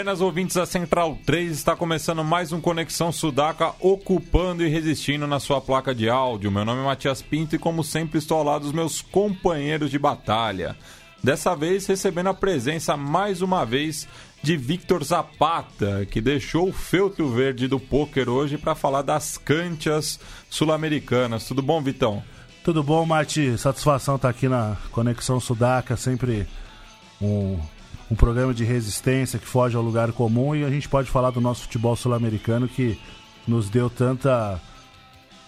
Buenas ouvintes da Central 3, está começando mais um Conexão Sudaca, ocupando e resistindo na sua placa de áudio. Meu nome é Matias Pinto e, como sempre, estou ao lado dos meus companheiros de batalha. Dessa vez, recebendo a presença mais uma vez de Victor Zapata, que deixou o feltro verde do poker hoje para falar das cantias sul-americanas. Tudo bom, Vitão? Tudo bom, Mati? Satisfação estar aqui na Conexão Sudaca, sempre um um programa de resistência que foge ao lugar comum e a gente pode falar do nosso futebol sul-americano que nos deu tanta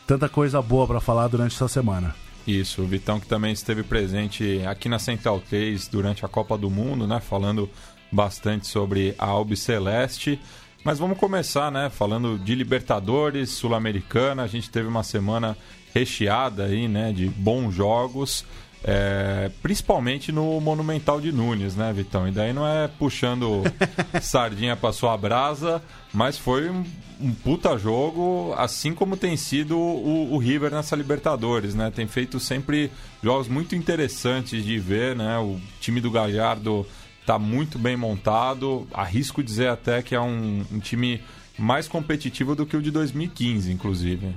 tanta coisa boa para falar durante essa semana. Isso, o Vitão que também esteve presente aqui na Central 3 durante a Copa do Mundo, né, falando bastante sobre a Albi Celeste. Mas vamos começar, né, falando de Libertadores, Sul-Americana. A gente teve uma semana recheada aí, né, de bons jogos. É, principalmente no Monumental de Nunes, né, Vitão? E daí não é puxando sardinha para sua brasa, mas foi um, um, puta jogo, assim como tem sido o, o, River nessa Libertadores, né? Tem feito sempre jogos muito interessantes de ver, né? O time do Gallardo tá muito bem montado, arrisco dizer até que é um, um time mais competitivo do que o de 2015, inclusive.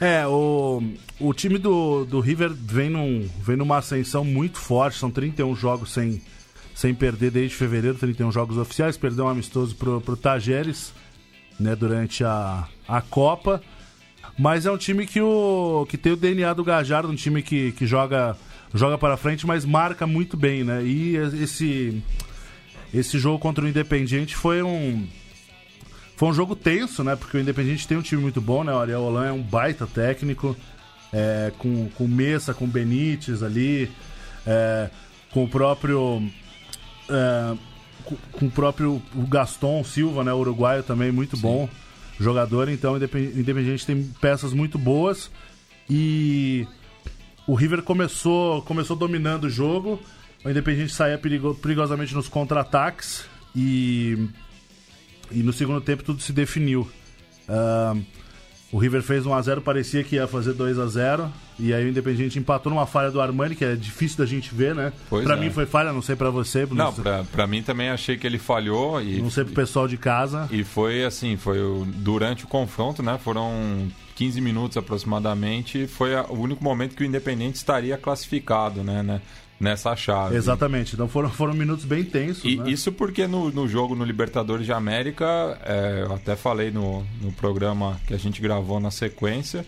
É, o, o time do, do River vem, num, vem numa ascensão muito forte, são 31 jogos sem, sem perder desde fevereiro, 31 jogos oficiais, perdeu um amistoso pro, pro Tajeres, né, durante a, a Copa. Mas é um time que, o, que tem o DNA do Gajardo, um time que, que joga, joga para frente, mas marca muito bem, né? E esse, esse jogo contra o Independiente foi um foi um jogo tenso, né? Porque o Independiente tem um time muito bom, né? O Ariel Holan é um baita técnico, é, com, com Messa, com Benítez ali, é, com o próprio. É, com o próprio Gaston Silva, né? O uruguaio também, muito Sim. bom jogador. Então, o Independiente tem peças muito boas. E o River começou, começou dominando o jogo. O Independiente saía perigo, perigosamente nos contra-ataques. E e no segundo tempo tudo se definiu. Uh, o River fez 1x0, parecia que ia fazer 2x0. E aí o Independiente empatou numa falha do Armani, que é difícil da gente ver, né? Pois pra é. mim foi falha, não sei pra você. Não, não pra, pra mim também achei que ele falhou. E, não sei pro pessoal de casa. E foi assim, foi durante o confronto, né? Foram 15 minutos aproximadamente. Foi o único momento que o Independente estaria classificado, né? né? Nessa chave. Exatamente. Então foram, foram minutos bem tensos. E, né? Isso porque no, no jogo no Libertadores de América, é, eu até falei no, no programa que a gente gravou na sequência.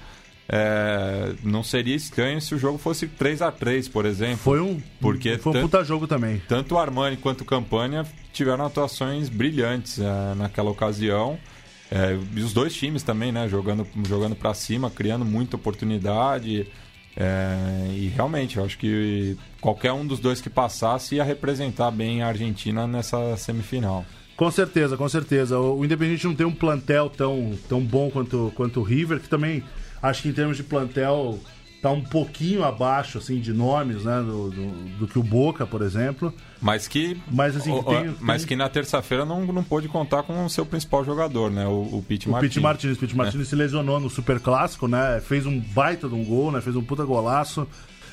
É, não seria estranho se o jogo fosse 3 a 3 por exemplo. Foi um, porque foi um tanto, puta jogo também. Tanto o Armani quanto o Campanha tiveram atuações brilhantes é, naquela ocasião. É, e os dois times também, né? Jogando, jogando para cima, criando muita oportunidade. É, e realmente, eu acho que qualquer um dos dois que passasse ia representar bem a Argentina nessa semifinal. Com certeza, com certeza. O Independente não tem um plantel tão, tão bom quanto, quanto o River, que também acho que em termos de plantel tá um pouquinho abaixo assim de nomes, né, do, do, do que o Boca, por exemplo. Mas que mas assim, o, tem, mas tem... que na terça-feira não, não pôde contar com o seu principal jogador, né, o, o Pete Martins. O Pete Martins, Pete Martins é. se lesionou no Super Clássico, né? Fez um baita de um gol, né? Fez um puta golaço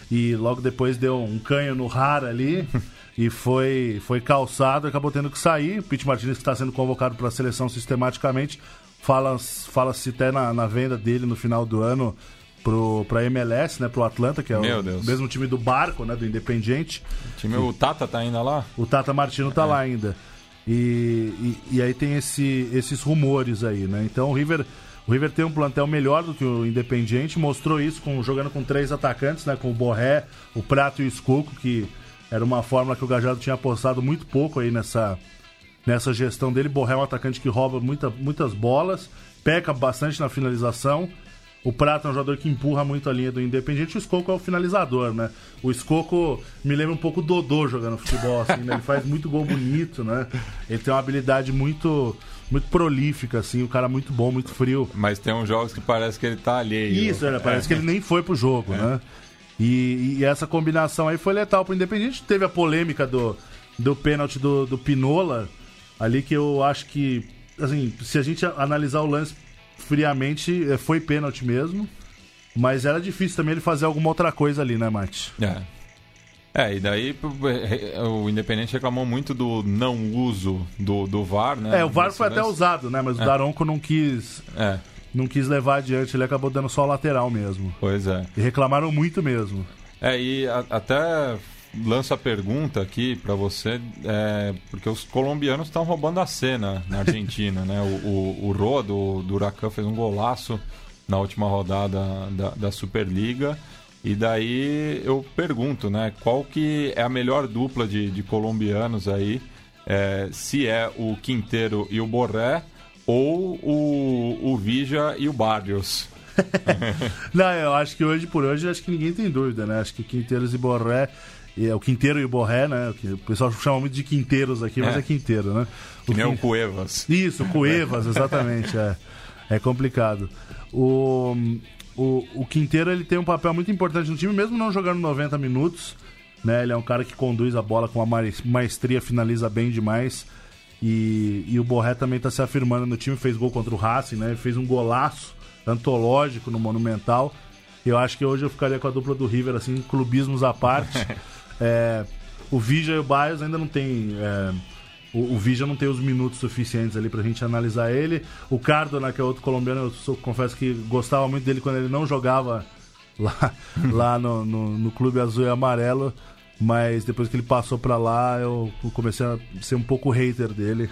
e logo depois deu um canho no Rara ali. e foi, foi calçado, acabou tendo que sair. Pete Martins que está sendo convocado para a seleção sistematicamente. Fala-se fala até na, na venda dele no final do ano pro, pra MLS, né? Pro Atlanta, que é Meu o Deus. mesmo time do Barco, né? Do Independiente. O, time, o Tata tá ainda lá? O Tata Martino tá é. lá ainda. E, e, e, aí tem esse, esses rumores aí, né? Então o River, o River tem um plantel melhor do que o Independiente, mostrou isso com, jogando com três atacantes, né? Com o Borré, o Prato e o Escuco, que era uma fórmula que o Gajardo tinha apostado muito pouco aí nessa, nessa gestão dele. Borré é um atacante que rouba muita, muitas bolas, peca bastante na finalização o Prata é um jogador que empurra muito a linha do Independiente. O Escoco é o finalizador, né? O Escoco me lembra um pouco do Dodô jogando futebol, assim, né? Ele faz muito gol bonito, né? Ele tem uma habilidade muito muito prolífica, assim, um cara muito bom, muito frio. Mas tem uns jogos que parece que ele tá alheio. Isso, né? parece é. que ele nem foi pro jogo, é. né? E, e, essa combinação aí foi letal pro Independente. Teve a polêmica do, do pênalti do, do Pinola, ali que eu acho que, assim, se a gente analisar o lance friamente, é, foi pênalti mesmo. Mas era difícil também ele fazer alguma outra coisa ali, né, Mate? É. É, e daí o Independente reclamou muito do não uso do, do VAR, né? É, o VAR foi até usado, né? Mas é. o Daronco não quis. É. Não quis levar adiante, ele acabou dando só o lateral mesmo. Pois é. E reclamaram muito mesmo. É, e a, até lanço a pergunta aqui para você, é, porque os colombianos estão roubando a cena na Argentina, né? O, o, o do, do Huracan fez um golaço na última rodada da, da Superliga. E daí eu pergunto, né, qual que é a melhor dupla de, de colombianos aí? É, se é o Quinteiro e o Borré ou o, o Vija e o Barrios? Não, eu acho que hoje por hoje acho que ninguém tem dúvida, né? Acho que Quinteiros e Borré é o Quinteiro e o Borré, né? O pessoal chama muito de Quinteiros aqui, mas é, é Quinteiro, né? O que nem o Cuevas. Isso, Cuevas, exatamente. é. é complicado. O, o, o Quinteiro ele tem um papel muito importante no time, mesmo não jogando 90 minutos. Né? Ele é um cara que conduz a bola com uma maestria, finaliza bem demais. E, e o Borré também está se afirmando no time, fez gol contra o Racing, né? Ele fez um golaço antológico no Monumental. Eu acho que hoje eu ficaria com a dupla do River, assim, clubismos à parte. é, o Vija e o Bios ainda não tem. É, o, o Vija não tem os minutos suficientes ali pra gente analisar ele. O Cardona, que é outro colombiano, eu sou, confesso que gostava muito dele quando ele não jogava lá, lá no, no, no Clube Azul e Amarelo. Mas depois que ele passou para lá, eu comecei a ser um pouco hater dele.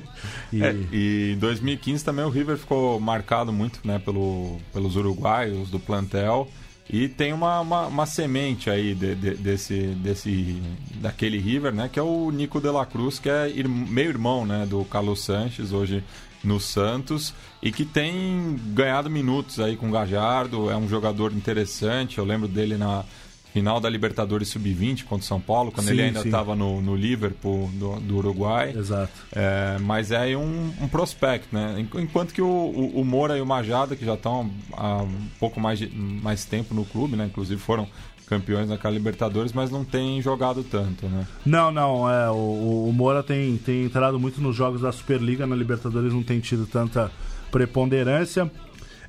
e... É, e em 2015 também o River ficou marcado muito né, pelo, pelos uruguaios do plantel. E tem uma, uma, uma semente aí de, de, desse, desse, daquele River, né? Que é o Nico de la Cruz, que é meio irmão né, do Carlos Sanches, hoje no Santos, e que tem ganhado minutos aí com o Gajardo, é um jogador interessante, eu lembro dele na, final da Libertadores Sub-20 contra o São Paulo, quando sim, ele ainda estava no, no Liverpool do, do Uruguai. Exato. É, mas é um, um prospect, né? Enquanto que o, o, o Moura e o Majada, que já estão há um pouco mais, de, mais tempo no clube, né? Inclusive foram campeões naquela Libertadores, mas não tem jogado tanto, né? Não, não, é, o, o Moura tem, tem entrado muito nos jogos da Superliga, na Libertadores não tem tido tanta preponderância.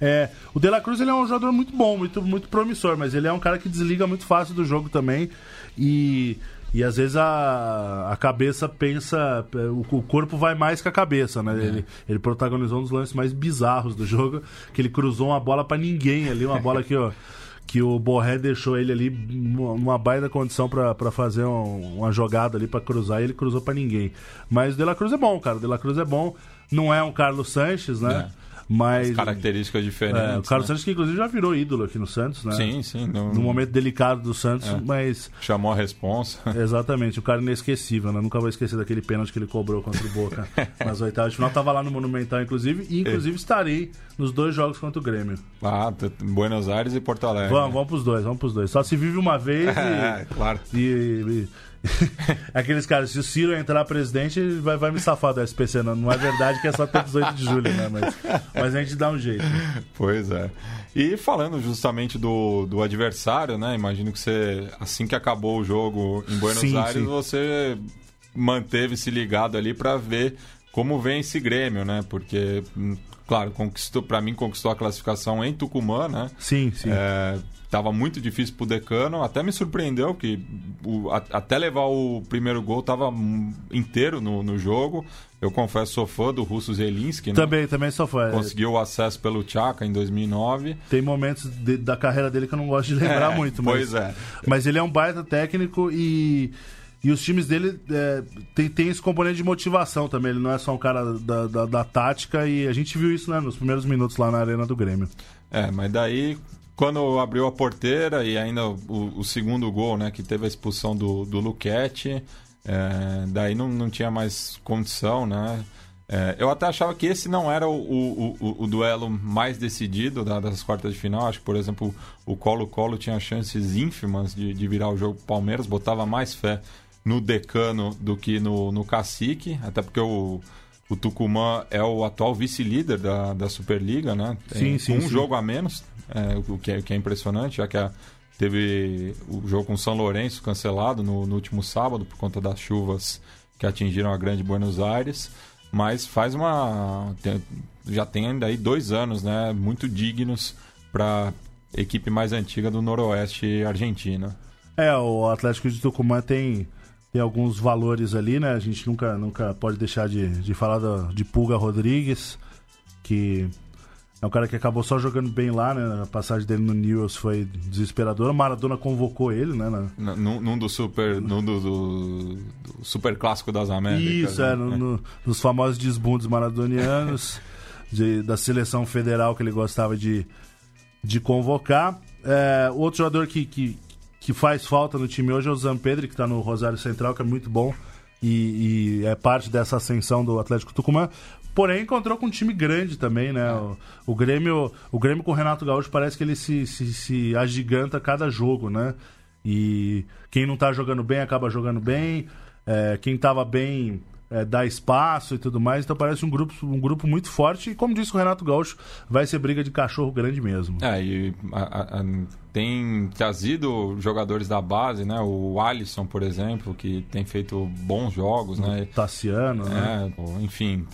É, o De La Cruz ele é um jogador muito bom, muito, muito promissor, mas ele é um cara que desliga muito fácil do jogo também. E, e às vezes a, a cabeça pensa. O, o corpo vai mais que a cabeça, né? É. Ele, ele protagonizou um dos lances mais bizarros do jogo, que ele cruzou uma bola para ninguém ali, uma bola que, ó. que o Borré deixou ele ali numa baita condição para fazer um, uma jogada ali para cruzar e ele cruzou para ninguém. Mas o De La Cruz é bom, cara. O De La Cruz é bom. Não é um Carlos Sanches, né? É. Mas, As características diferentes. É, o Carlos né? Santos, que inclusive já virou ídolo aqui no Santos, né? Sim, sim. No, no momento delicado do Santos, é. mas. Chamou a responsa. Exatamente, o cara inesquecível, né? Nunca vou esquecer daquele pênalti que ele cobrou contra o Boca nas oitavas de final. Tava lá no Monumental, inclusive, e inclusive estarei nos dois jogos contra o Grêmio. Ah, Buenos Aires e Porto Alegre. Vamos, vamos pros dois, vamos pros dois. Só se vive uma vez e. É, claro. e, e Aqueles caras, se o Ciro entrar presidente, vai, vai me safar do SPC. Não, não é verdade que é só até 18 de julho, né? Mas, mas a gente dá um jeito. Pois é. E falando justamente do, do adversário, né? Imagino que você, assim que acabou o jogo em Buenos sim, Aires, sim. você manteve-se ligado ali para ver como vem esse Grêmio, né? Porque, claro, conquistou, para mim conquistou a classificação em Tucumã, né? Sim, sim. É, tava muito difícil pro Decano, até me surpreendeu que o, a, até levar o primeiro gol tava inteiro no, no jogo. Eu confesso, sou fã do Russo Zelinski, né? Também, também sou fã. Conseguiu o acesso pelo Tchaka em 2009. Tem momentos de, da carreira dele que eu não gosto de lembrar é, muito, mas, pois é. mas ele é um baita técnico e e os times dele é, tem, tem esse componente de motivação também. Ele não é só um cara da, da, da, tática e a gente viu isso né, nos primeiros minutos lá na Arena do Grêmio. É, mas daí quando abriu a porteira e ainda o, o segundo gol, né, que teve a expulsão do, do Luquete, é, daí não, não tinha mais condição, né? É, eu até achava que esse não era o, o, o, o duelo mais decidido da, das quartas de final. Acho que, por exemplo, o Colo-Colo tinha chances ínfimas de, de virar o jogo pro Palmeiras, botava mais fé no Decano do que no, no Cacique, até porque o, O Tucumã é o atual vice-líder da, da Superliga, né? Tem sim, sim, um sim. jogo a menos, é, o, que é, o que é impressionante, já que a, teve o jogo com São Lourenço cancelado no, no último sábado por conta das chuvas que atingiram a grande Buenos Aires. Mas faz uma. tem- já tem ainda aí dois anos, né? Muito dignos para equipe mais antiga do Noroeste argentino. É, o Atlético de Tucumã tem, tem alguns valores ali, né? A gente nunca, nunca pode deixar de, de falar da- de Pulga Rodrigues, que é um cara que acabou só jogando bem lá, né? A passagem dele no Newell's foi desesperadora. Maradona convocou ele, né? na- Num, num do super. Num do, do- do super clássico das Américas. Isso, né? é, no- no- nos famosos desbundes maradonianos de- da seleção federal que ele gostava de, de convocar. É, outro jogador que, que, que faz falta no time hoje é o Zampedri, que está no Rosário Central, que é muito bom e, e é parte dessa ascensão do Atlético Tucumã. Porém, encontrou com um time grande também, né? O, o Grêmio, o Grêmio com o Renato Gaúcho parece que ele se, se, se agiganta a cada jogo, né? E quem não tá jogando bem acaba jogando bem. É, quem tava bem é, dá espaço e tudo mais. Então parece um grupo, um grupo muito forte. E como disse o Renato Gaúcho, vai ser briga de cachorro grande mesmo. É, e a- a- tem trazido jogadores da base, né? O Alisson, por exemplo, que tem feito bons jogos, né? Tassiano, né? É, pô, enfim,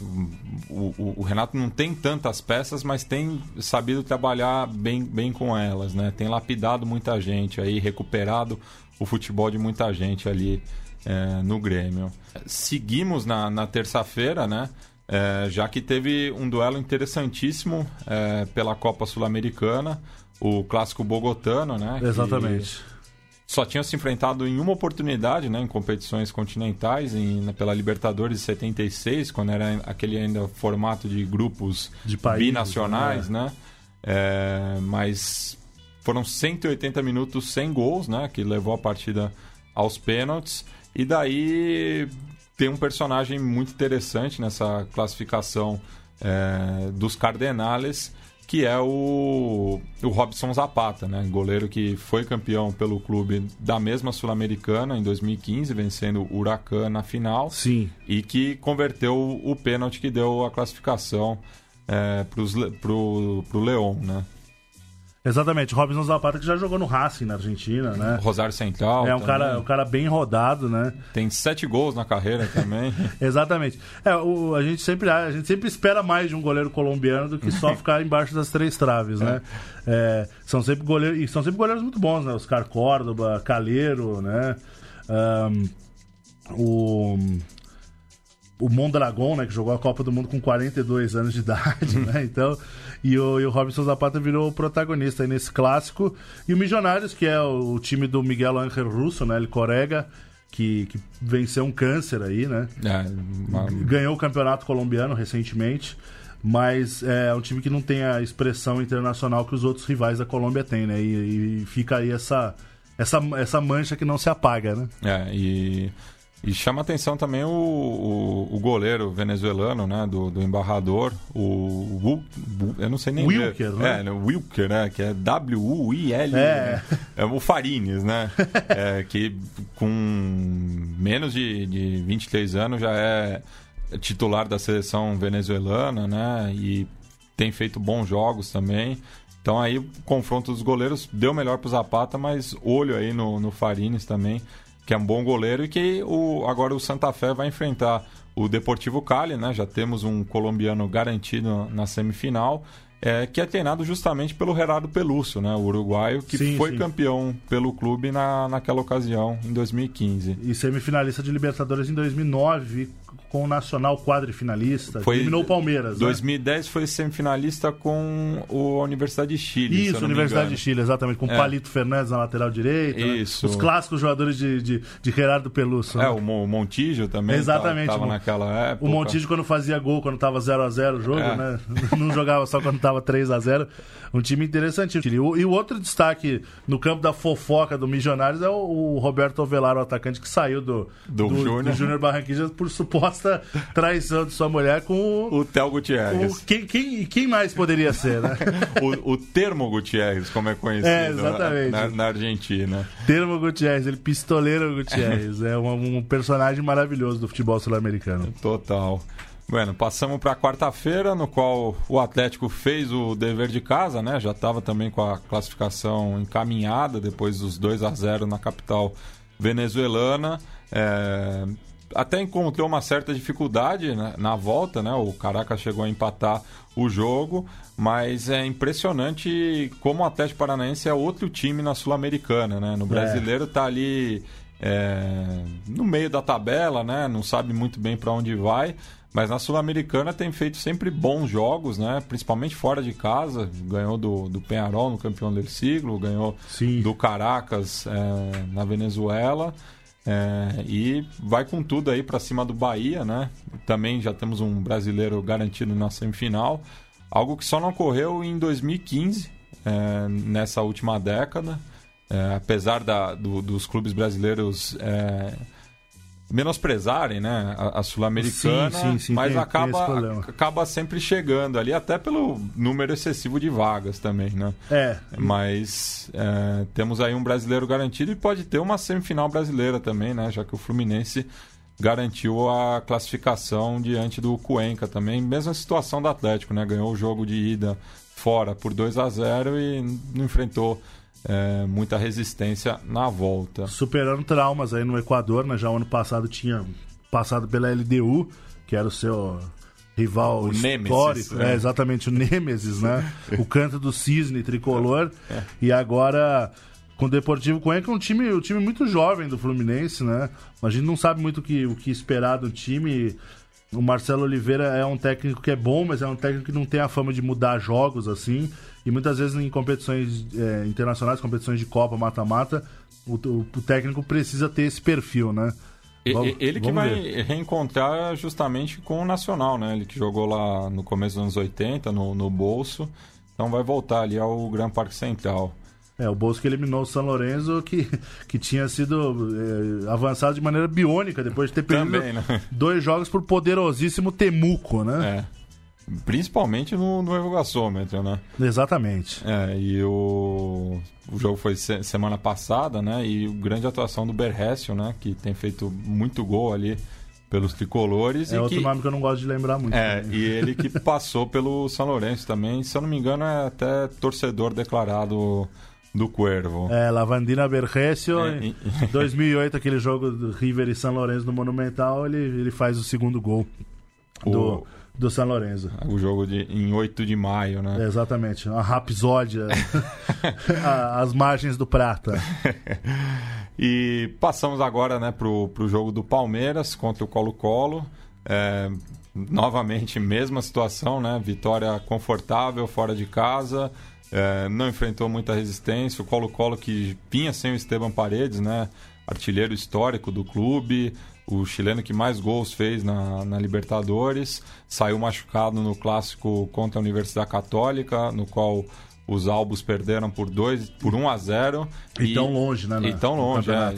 o, o- o Renato não tem tantas peças, mas tem sabido trabalhar bem, bem com elas, né? Tem lapidado muita gente aí, recuperado o futebol de muita gente ali é, no Grêmio. Seguimos na, na terça-feira, né? É, já que teve um duelo interessantíssimo é, pela Copa Sul-Americana, o clássico bogotano, né? Exatamente. só tinha se enfrentado em uma oportunidade, né, em competições continentais, em, pela Libertadores de 76, quando era aquele ainda formato de grupos De países, binacionais, né? É, mas foram 180 minutos sem gols, né, que levou a partida aos pênaltis. E daí tem um personagem muito interessante nessa classificação é, dos Cardenales, que é o, o Robson Zapata, né? Goleiro que foi campeão pelo clube da mesma Sul-Americana em 2015, vencendo o Huracan na final. Sim. E que converteu o pênalti que deu a classificação é, pros Le- pro, pro Leão, né? Exatamente. Robson Zapata que já jogou no Racing na Argentina, né? Rosário Central. É um também. cara, um cara bem rodado, né? Tem sete gols na carreira também. Exatamente. É, o, a, gente sempre, a gente sempre espera mais de um goleiro colombiano do que só ficar embaixo das três traves, né? É, são sempre goleiros, e são sempre goleiros muito bons, né? Oscar Córdoba, Calheiro, né? Ahn, o o Mondragon, né, que jogou a Copa do Mundo com 42 anos de idade, né? Então, e o, e o Robson Zapata virou o protagonista aí nesse clássico. E o Milionários, que é o, o time do Miguel Ángel Russo, né? Ele Corega, que, que venceu um câncer aí, né? É, uma- Ganhou o campeonato colombiano recentemente, mas é um time que não tem a expressão internacional que os outros rivais da Colômbia têm, né? E, e fica aí essa, essa, essa mancha que não se apaga, né? É, e, e chama atenção também o, o, o goleiro venezuelano, né, do, do embarrador, o Wil- eu não sei nem Wilker, ler. né? É, o Wilker, né, que é W-U-I-L, É. né? é o Farines, né, é, que com menos de, de 23 anos já é titular da seleção venezuelana, né, e tem feito bons jogos também. Então aí o confronto dos goleiros deu melhor pro Zapata, mas olho aí no, no Farines também, que é um bom goleiro e que o, agora o Santa Fé vai enfrentar o Deportivo Cali, né? Já temos um colombiano garantido na semifinal, é, que é treinado justamente pelo Gerardo Pelúcio, né? O uruguaio, que Sim, foi sim. campeão pelo clube na, naquela ocasião, em 2015. E semifinalista de Libertadores em 2009, com o Nacional quadrifinalista. Foi- Eliminou o Palmeiras. né? 2010 foi semifinalista com o- a Universidade de Chile. Isso, Universidade de Chile, exatamente. Com É. Palito Fernandes na lateral direita. né? Isso. Os clássicos jogadores de, de, de Gerardo Pelúcio. É, né? o Mo- o Montijo também Exatamente, estava o Mon- naquela época. O Montijo, quando fazia gol, quando tava 0x0 o jogo, É. né? Não jogava só quando tava 3x0. Um time interessante. E o, e o outro destaque no campo da fofoca do Milionários é o, o Roberto Ovelar, o atacante que saiu do, Do Júnior. do Júnior Barranquilla por suposta traição de sua mulher com o. O Theo o- Gutierrez. quem, quem, quem mais poderia ser, né? o, o termo Gutierrez, como é conhecido É, exatamente. Na, na Argentina. Termo Gutierrez, ele pistoleiro Gutierrez. É um, um personagem maravilhoso do futebol sul-americano. Total. Bueno, passamos para quarta-feira, no qual o Atlético fez o dever de casa, né? Já estava também com a classificação encaminhada depois dos 2 a 0 na capital venezuelana. É... Até encontrou uma certa dificuldade né? na volta, né? O Caracas chegou a empatar o jogo, mas é impressionante como o Atlético Paranaense é outro time na Sul-Americana, né? No é. brasileiro está ali é, no meio da tabela, né? Não sabe muito bem para onde vai. Mas na Sul-Americana tem feito sempre bons jogos, né? Principalmente fora de casa. Ganhou do, do Penharol no campeão do siglo, ganhou Sim. do Caracas é, na Venezuela. É, e vai com tudo aí para cima do Bahia, né? Também já temos um brasileiro garantido na semifinal. Algo que só não ocorreu em 2015, é, nessa última década. É, apesar da, do, dos clubes brasileiros é, menosprezarem né, a, a Sul-Americana, mas tem, acaba, tem acaba sempre chegando ali, até pelo número excessivo de vagas também, né? É. Mas é, temos aí um brasileiro garantido e pode ter uma semifinal brasileira também, né? Já que o Fluminense garantiu a classificação diante do Cuenca também, mesma situação do Atlético, né? Ganhou o jogo de ida fora por 2 a 0 e não enfrentou é, muita resistência na volta. Superando traumas aí no Equador, né? Já o ano passado tinha passado pela LDU, que era o seu rival o histórico. Nemesis, é, exatamente, o Nêmesis, né? o canto do cisne tricolor. É. E agora com o Deportivo Cuenca, um time, um time muito jovem do Fluminense, né? A gente não sabe muito o que, o que esperar do time. O Marcelo Oliveira é um técnico que é bom, mas é um técnico que não tem a fama de mudar jogos assim. E muitas vezes em competições é, internacionais, competições de Copa, mata-mata, o, o, o, técnico precisa ter esse perfil, né? Vamos, ele que vai ver. reencontrar justamente com o Nacional, né? Ele que jogou lá no começo dos anos 80, no, no bolso. Então vai voltar ali ao Gran Parque Central. É, o Bolso que eliminou o São Lourenço, que, que tinha sido é, avançado de maneira biônica, depois de ter perdido Também, né? dois jogos por poderosíssimo Temuco, né? É. Principalmente no, no Evogaçômetro, né? Exatamente. É, e o, o jogo foi se, semana passada, né? E grande atuação do Berrécio, né? Que tem feito muito gol ali pelos tricolores. É outro que... nome que eu não gosto de lembrar muito. É, também. e ele que passou pelo São Lourenço também. Se eu não me engano, é até torcedor declarado do Cuervo. É, Lavandina Berrécio, é, em 2008, aquele jogo do River e São Lourenço no Monumental, ele, ele faz o segundo gol. O... Do do São Lourenço. O jogo de, em 8 de maio, né? É, exatamente. Uma rapsódia às margens do Prata. e passamos agora né, pro, pro jogo do Palmeiras contra o Colo-Colo. É, novamente, mesma situação, né? Vitória confortável, fora de casa. É, não enfrentou muita resistência. O Colo-Colo que vinha sem o Esteban Paredes, né? Artilheiro histórico do clube o chileno que mais gols fez na, na, Libertadores, saiu machucado no clássico contra a Universidade Católica, no qual os Albos perderam por 2 por 1 um a 0 e, e tão longe, né? E tão longe, é, né?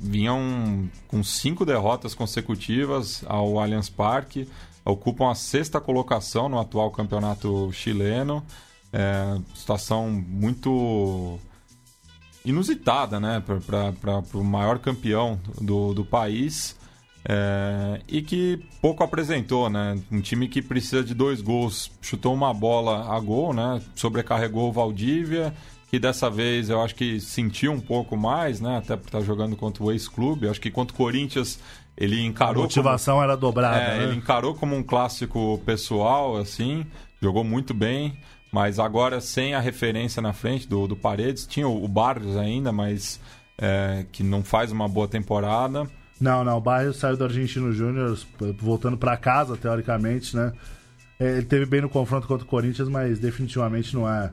vinham com cinco derrotas consecutivas ao Allianz Parque, ocupam a sexta colocação no atual campeonato chileno. É, situação muito inusitada, né, para o maior campeão do, do país é, e que pouco apresentou, né? Um time que precisa de dois gols, chutou uma bola a gol, né? Sobrecarregou o Valdívia, que dessa vez eu acho que sentiu um pouco mais, né? Até por estar jogando contra o ex-clube. Acho que contra o Corinthians ele encarou. A motivação como, era dobrada. É, né? Ele encarou como um clássico pessoal, assim, jogou muito bem. Mas agora sem a referência na frente do, do Paredes, tinha o, o Barrios ainda, mas é, que não faz uma boa temporada. Não, não, o Barrios saiu do Argentino Júnior, voltando para casa, teoricamente, né? É, ele teve bem no confronto contra o Corinthians, mas definitivamente não é.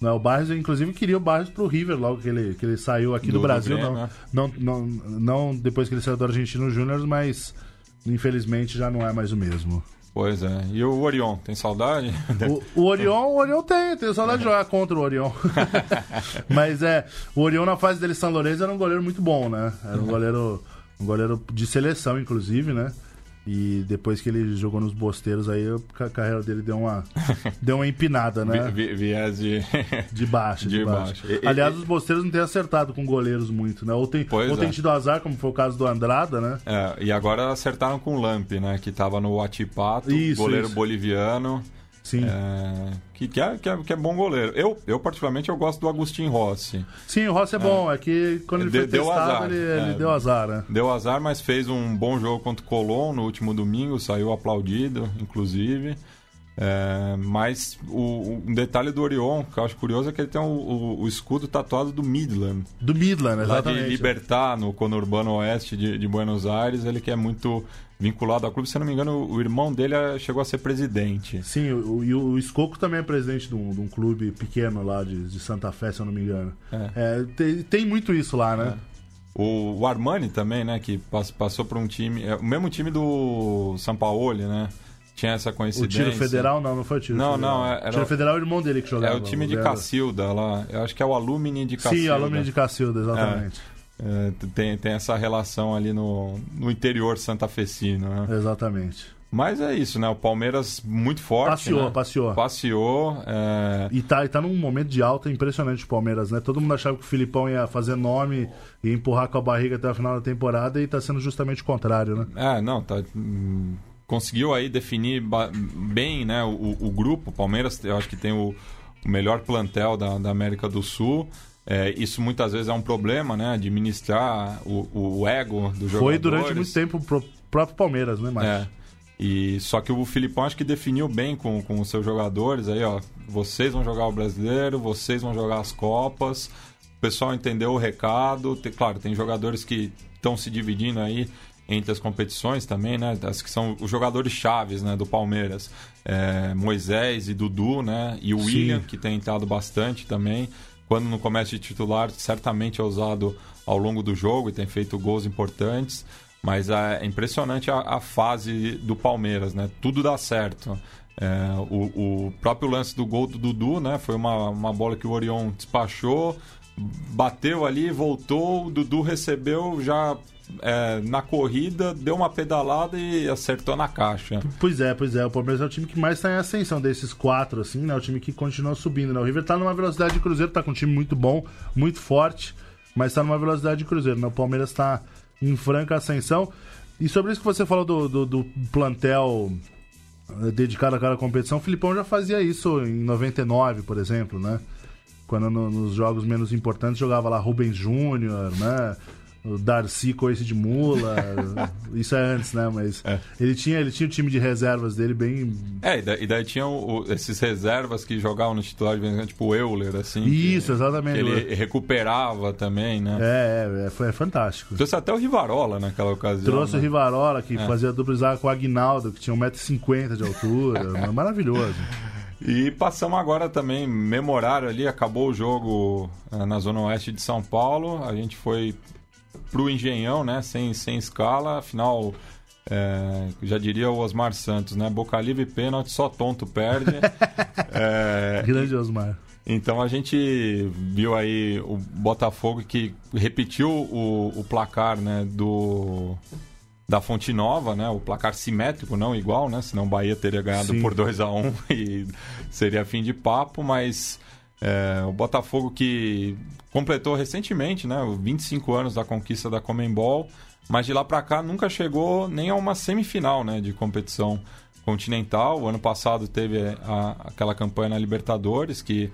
Não é o Barrios, eu inclusive queria o Barrios pro River logo que ele, que ele saiu aqui do, do Brasil. Grêmio, né? não, não, não, não depois que ele saiu do Argentino Júnior, mas infelizmente já não é mais o mesmo. Pois é. E o Orion, tem saudade? O, o Orion, o Orion tem, tem saudade de jogar contra o Orion. Mas é, o Orion na fase dele São Lourenço era um goleiro muito bom, né? Era um goleiro, um goleiro de seleção, inclusive, né? E depois que ele jogou nos bosteiros, aí a carreira dele deu uma, deu uma empinada, né? Vi, viés de... de baixo. De, de baixo. baixo. Aliás, os bosteiros não têm acertado com goleiros muito, né? Ou tem, ou tem é. tido azar, como foi o caso do Andrada, né? É, e agora acertaram com o Lamp, né? Que tava no Atipato, isso, goleiro isso. boliviano. Sim. É, que, que, é, que, é, que é bom goleiro. Eu, eu, particularmente, eu gosto do Agostinho Rossi. Sim, o Rossi é, é. bom. É, que quando ele de, foi deu testado, azar. Ele, ele, é. deu azar, né? Deu azar, mas fez um bom jogo contra o Colón no último domingo. Saiu aplaudido, inclusive. É, mas o, um detalhe do Orion, que eu acho curioso, é que ele tem o, o, o escudo tatuado do Midland. Do Midland, exatamente. Lá de Libertar, no conurbano oeste de, de Buenos Aires. Ele que é muito vinculado ao clube. Se não me engano, o irmão dele é, chegou a ser presidente. Sim, o, e o, Escoco também é presidente de um, de um, clube pequeno lá de, de Santa Fé, se eu não me engano. É. É, tem, tem, muito isso lá, né? É. O, o, Armani também, né, que passou por um time, é, o mesmo time do São Paulo, né? Tinha essa coincidência. O tiro federal não, não foi o tiro não, federal. Não, era... O tiro federal é o irmão dele que jogava. É o time de Cacilda lá. Eu acho que é o Alumni de Cacilda. Sim, o Alumni de Cacilda, exatamente. É. É, tem, tem essa relação ali no, no interior santafecino, né? Exatamente. Mas é isso, né? O Palmeiras muito forte. Passeou, né? passeou. Passeou. É... E, tá, e tá num momento de alta impressionante o Palmeiras, né? Todo mundo achava que o Filipão ia fazer nome e empurrar com a barriga até o final da temporada e tá sendo justamente o contrário, né? É, não, tá. Conseguiu aí definir bem né, o, o grupo. O Palmeiras, eu acho que tem o, o melhor plantel da, da América do Sul. É, isso muitas vezes é um problema, né? Administrar o, o ego do jogador. Foi durante muito tempo pro próprio Palmeiras, né, Marcos? É. E, só que o Filipão acho que definiu bem com, com os seus jogadores aí, ó. Vocês vão jogar o brasileiro, vocês vão jogar as Copas. O pessoal entendeu o recado. Tem, claro, tem jogadores que estão se dividindo aí entre as competições também, né? As que são os jogadores chaves né, do Palmeiras. É, Moisés e Dudu, né? E o Sim. William, que tem entrado bastante também quando no comércio de titular, certamente é usado ao longo do jogo e tem feito gols importantes. Mas é impressionante a, a fase do Palmeiras, né? Tudo dá certo. É, o, o, próprio lance do gol do Dudu, né? Foi uma, uma bola que o Orion despachou, bateu ali, voltou, o Dudu recebeu, já é, na corrida, deu uma pedalada e acertou na caixa. Pois é, pois é. O Palmeiras é o time que mais está em ascensão desses quatro, assim, né? O time que continua subindo, né? O River está numa velocidade de cruzeiro, está com um time muito bom, muito forte, mas está numa velocidade de cruzeiro, né? O Palmeiras está em franca ascensão. E sobre isso que você falou do, do, do plantel eh, dedicado àquela competição, o Filipão já fazia isso em 99, por exemplo, né? Quando no, nos jogos menos importantes jogava lá Rubens Júnior, né? O Darcy Coice de Mula. isso é antes, né? Mas é. ele, tinha, ele tinha o time de reservas dele bem. É, e daí, e daí esses reservas que jogavam no titular, tipo o Euler, assim. Isso, que, exatamente. Que ele recuperava também, né? É, é, foi é fantástico. Trouxe até o Rivarola naquela ocasião. Trouxe né? o Rivarola, que é. fazia dupla com o Aguinaldo, que tinha 1,50m de altura. maravilhoso. E passamos agora também, memorário ali, acabou o jogo eh, na Zona Oeste de São Paulo. A gente foi pro Engenhão, né? Sem, sem escala, afinal. É, já diria o Osmar Santos, né? Boca livre pênalti, só tonto perde. é, Grande Osmar. Então a gente viu aí o Botafogo que repetiu o, o placar né, do da Fonte Nova, né? O placar simétrico, não igual, né? Senão o Bahia teria ganhado Sim. por 2 a 1 um e seria fim de papo, mas é, o Botafogo que completou recentemente, né, os 25 anos da conquista da Comembol, mas de lá para cá nunca chegou nem a uma semifinal, né, de competição continental. O ano passado teve a, aquela campanha na Libertadores que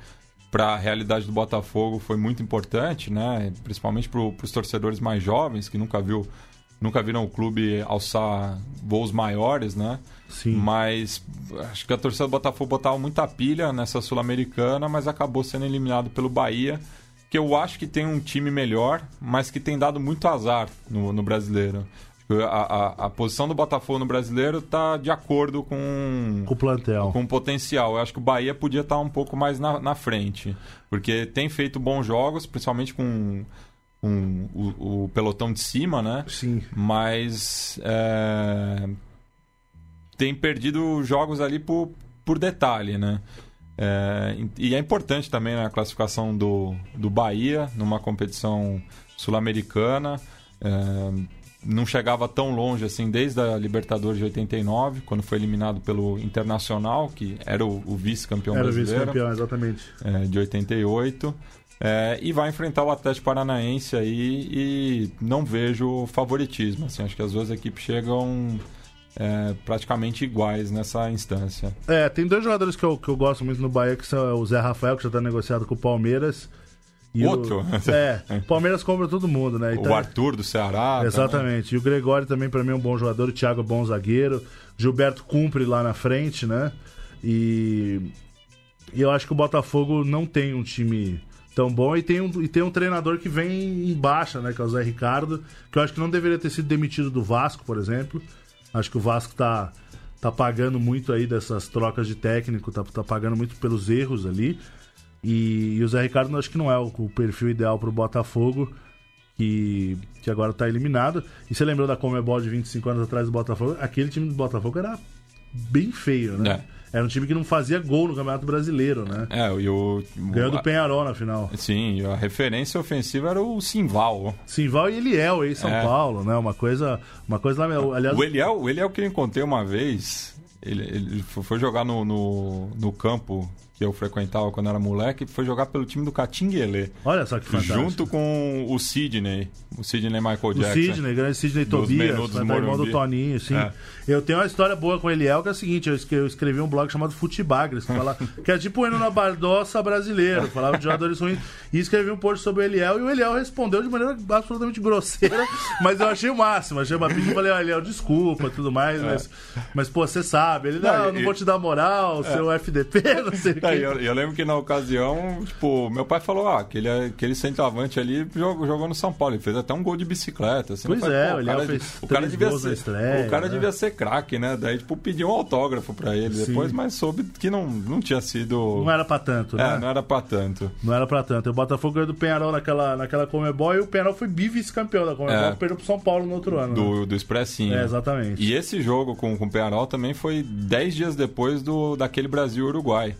para a realidade do Botafogo foi muito importante, né, principalmente para os torcedores mais jovens que nunca viu nunca viram o clube alçar voos maiores, né? Sim. Mas acho que a torcida do Botafogo botava muita pilha nessa Sul-Americana, mas acabou sendo eliminado pelo Bahia que eu acho que tem um time melhor, mas que tem dado muito azar no, no brasileiro. A, a, a, posição do Botafogo no brasileiro está de acordo com, com o plantel. Com o potencial. Eu acho que o Bahia podia estar tá um pouco mais na, na frente. Porque tem feito bons jogos, principalmente com, com o, o, pelotão de cima, né? Sim. Mas é, tem perdido jogos ali por, por detalhe, né? É, e é importante também né, a classificação do, do Bahia numa competição sul-americana. É, não chegava tão longe assim desde a Libertadores de 89, quando foi eliminado pelo Internacional, que era o, o vice-campeão brasileiro. Era o vice-campeão, exatamente. É, de 88. É, e vai enfrentar o Atlético Paranaense aí e não vejo favoritismo. Assim, acho que as duas equipes chegam é, praticamente iguais nessa instância. É, tem dois jogadores que eu, que eu gosto muito no Bahia, que são o Zé Rafael, que já está negociado com o Palmeiras. E Outro? O, é, o Palmeiras compra todo mundo, né? Então, o Arthur do Ceará. Exatamente. Também. E o Gregório também, para mim, é um bom jogador. O Thiago é bom zagueiro. Gilberto cumpre lá na frente, né? E, e eu acho que o Botafogo não tem um time tão bom. E tem, um, e tem um treinador que vem em baixa, né? Que é o Zé Ricardo, que eu acho que não deveria ter sido demitido do Vasco, por exemplo. Acho que o Vasco tá, tá pagando muito aí dessas trocas de técnico, tá, tá pagando muito pelos erros ali. E, e o Zé Ricardo acho que não é o, o perfil ideal pro Botafogo. Que, que, agora está eliminado. E você lembrou da Comebol de 25 anos atrás do Botafogo? Aquele time do Botafogo era bem feio, né? É. Era um time que não fazia gol no Campeonato Brasileiro, né? É, e o. Ganhou do Penharol na final. Sim, a referência ofensiva era o Simval. Simval e Eliel, aí São é. Paulo, né? Uma coisa. Uma coisa lá. Aliás... O Eliel, o Eliel que eu encontrei uma vez, ele, ele foi jogar no, no, no campo que eu frequentava quando era moleque, foi jogar pelo time do Catinguele. Olha só que fantástico. Junto com o Sidney, o Sidney Michael Jackson. O Sidney, grande Sidney Tobias, né, irmão do Toninho, sim. É. Eu tenho uma história boa com o Eliel, que é o seguinte, eu escrevi um blog chamado Futebagres, que, fala, que é tipo indo na Bardossa brasileiro, falava de jogadores ruins, e escrevi um post sobre o Eliel, e o Eliel respondeu de maneira absolutamente grosseira, mas eu achei o máximo, achei uma pedido, falei, ó, Eliel, desculpa, tudo mais, é. mas, mas pô, você sabe, ele, não, não, não vou te dar moral, é. seu FDP, não sei o que. Eu, eu, lembro que na ocasião, tipo, meu pai falou, ah, aquele, aquele centroavante ali jogou, jogou no São Paulo, ele fez até um gol de bicicleta. Assim, pois é, o cara, fez o cara devia ser, estreia, O cara né? devia ser craque, né? Daí, tipo, pediu um autógrafo pra ele Sim. depois, mas soube que não, não tinha sido... Não era pra tanto, né? É, não era pra tanto. Não era pra tanto. O Botafogo ganhou do Penharol naquela, naquela Comebol e o Penharol foi vice-campeão da Comebol, é, perdeu pro São Paulo no outro ano. Do, né? do Expressinho. É, exatamente. E esse jogo com, com o Penharol também foi 10 dias depois do, daquele Brasil-Uruguai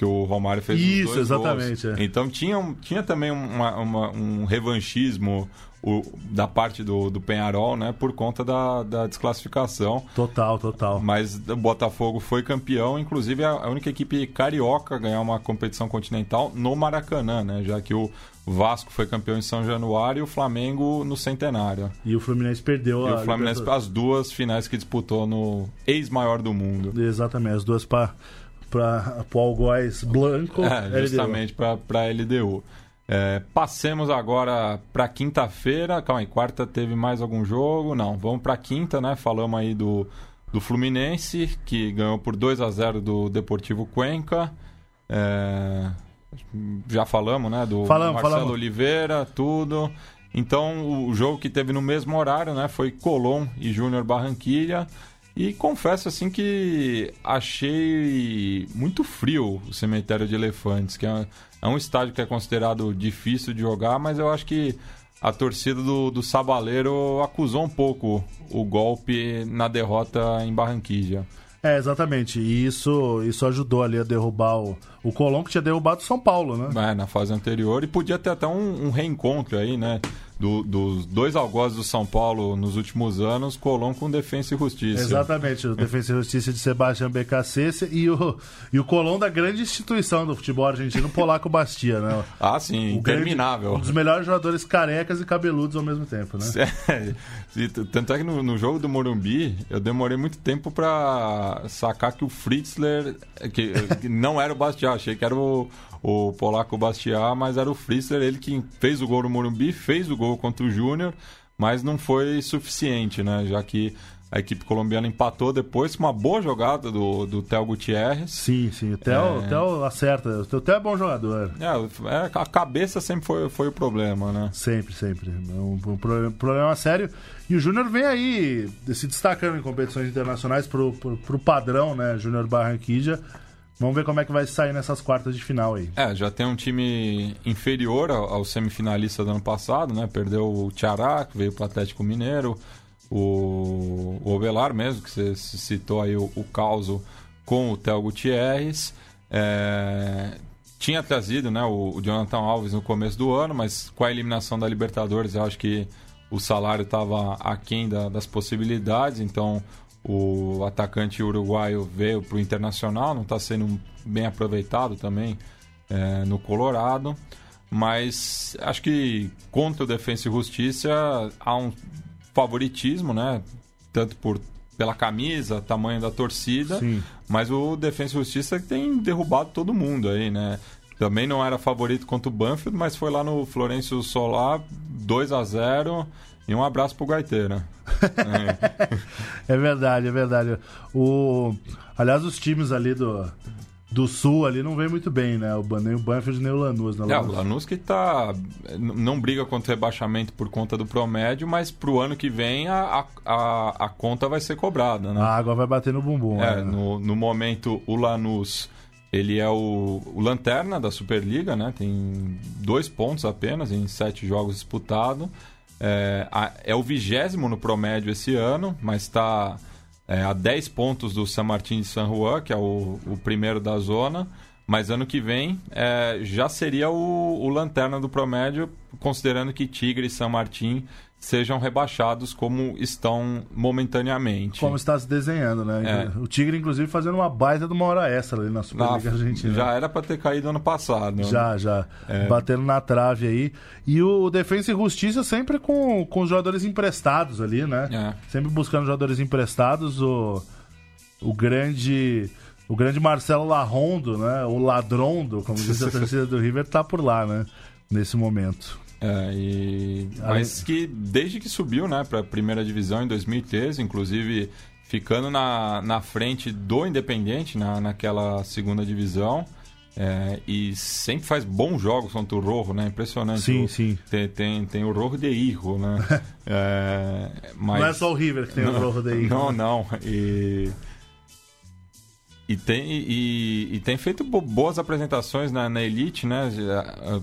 que o Romário fez Isso, exatamente. É. Então tinha, tinha também uma, uma, um revanchismo o, da parte do, do Penharol, né? Por conta da, da desclassificação. Total, total. Mas o Botafogo foi campeão, inclusive a, única equipe carioca a ganhar uma competição continental no Maracanã, né? Já que o Vasco foi campeão em São Januário e o Flamengo no Centenário. E o Fluminense perdeu e a. o Fluminense as duas finais que disputou no ex-maior do mundo. Exatamente, as duas para para o Algoz Blanco. É, justamente para a LDU. É, passemos agora para quinta-feira. Calma aí, quarta teve mais algum jogo? Não, vamos para quinta, né? Falamos aí do, do Fluminense, que ganhou por 2 a 0 do Deportivo Cuenca. É, já falamos, né? Do falamos, Marcelo falamos. Oliveira, tudo. Então, o jogo que teve no mesmo horário, né? Foi Colom e Júnior Barranquilha. E confesso assim que achei muito frio o cemitério de elefantes, que é, é um estádio que é considerado difícil de jogar, mas eu acho que a torcida do, do Sabaleiro acusou um pouco o golpe na derrota em Barranquilla. É, exatamente. E isso, isso ajudou ali a derrubar o, o Colón, que tinha derrubado o São Paulo, né? É, na fase anterior. E podia ter até um, um reencontro aí, né? Do, dos dois algozes do São Paulo nos últimos anos, Colom com Defensa e Justiça. Exatamente, o Defensa e Justiça de Sebastião BKC e o, e o Colom da grande instituição do futebol argentino, Polaco Bastia, né? Ah, sim, o interminável. Grande, um dos melhores jogadores carecas e cabeludos ao mesmo tempo, né? É, tanto é que no, no jogo do Morumbi, eu demorei muito tempo para sacar que o Fritzler, que, que não era o Bastião, achei que era o o polaco Bastiat, mas era o Fritzler, ele que fez o gol no Morumbi, fez o gol contra o Júnior, mas não foi suficiente, né? Já que a equipe colombiana empatou depois com uma boa jogada do, do Theo Gutierrez. Sim, sim. O Theo, é... Theo acerta. O Theo é bom jogador. É, é, a cabeça sempre foi, foi o problema, né? Sempre, sempre. Um, um problema, problema sério. E o Júnior vem aí se destacando em competições internacionais pro, pro, pro padrão, né? Júnior Barranquilla Vamos ver como é que vai sair nessas quartas de final aí. É, já tem um time inferior ao, semifinalista do ano passado, né? Perdeu o Tiará, que veio para o Atlético Mineiro, o, o Ovelar mesmo, que você citou aí o, o com o Theo Gutierrez. É, tinha trazido né, o, o Jonathan Alves no começo do ano, mas com a eliminação da Libertadores, eu acho que o salário estava aquém da, das possibilidades, então o atacante uruguaio veio para o Internacional, não está sendo bem aproveitado também é, no Colorado. Mas acho que contra o Defensa e Justiça há um favoritismo, né? Tanto por pela camisa, tamanho da torcida, Sim. mas o Defensa e Justiça tem derrubado todo mundo aí, né? Também não era favorito contra o Banfield, mas foi lá no Florencio Solar 2 a 0 e um abraço pro Gaiteira. é. é verdade, é verdade. O, aliás, os times ali do, do Sul ali não vem muito bem, né? O, nem o Banfield nem o Lanús. Né? É, o Lanús que tá... não briga contra o rebaixamento por conta do promédio, mas pro ano que vem a, a, a conta vai ser cobrada, né? A água vai bater no bumbum. É, né? no, no momento o Lanús... Ele é o, o, lanterna da Superliga, né? Tem dois pontos apenas em sete jogos disputados. É, é o vigésimo no promédio esse ano, mas está é, a 10 pontos do San Martín de San Juan, que é o, o primeiro da zona. Mas ano que vem é, já seria o, o, lanterna do promédio, considerando que Tigre e San Martín sejam rebaixados como estão momentaneamente. Como está se desenhando, né? É. O Tigre, inclusive, fazendo uma baita de uma hora extra ali na Superliga na, Argentina. Já era para ter caído ano passado. Já, já. É. Batendo na trave aí. E o Defensa e Justiça sempre com, com os jogadores emprestados ali, né? É. Sempre buscando jogadores emprestados. O, o grande... O grande Marcelo Larrondo, né? O ladrondo, como diz a torcida do River, tá por lá, né? Nesse momento. É, e... Mas que desde que subiu né, para a primeira divisão em 2013, inclusive ficando na, na frente do Independente na, naquela segunda divisão. É, e sempre faz bons jogos contra o Rojo, né? Impressionante. Sim, o, sim. Tem, tem, tem o Rojo de Irro, né? é, mas... Não é só o River que tem não, o Rojo de Irro. Não, não. E... E tem, e, e, tem feito boas apresentações na, na, Elite, né?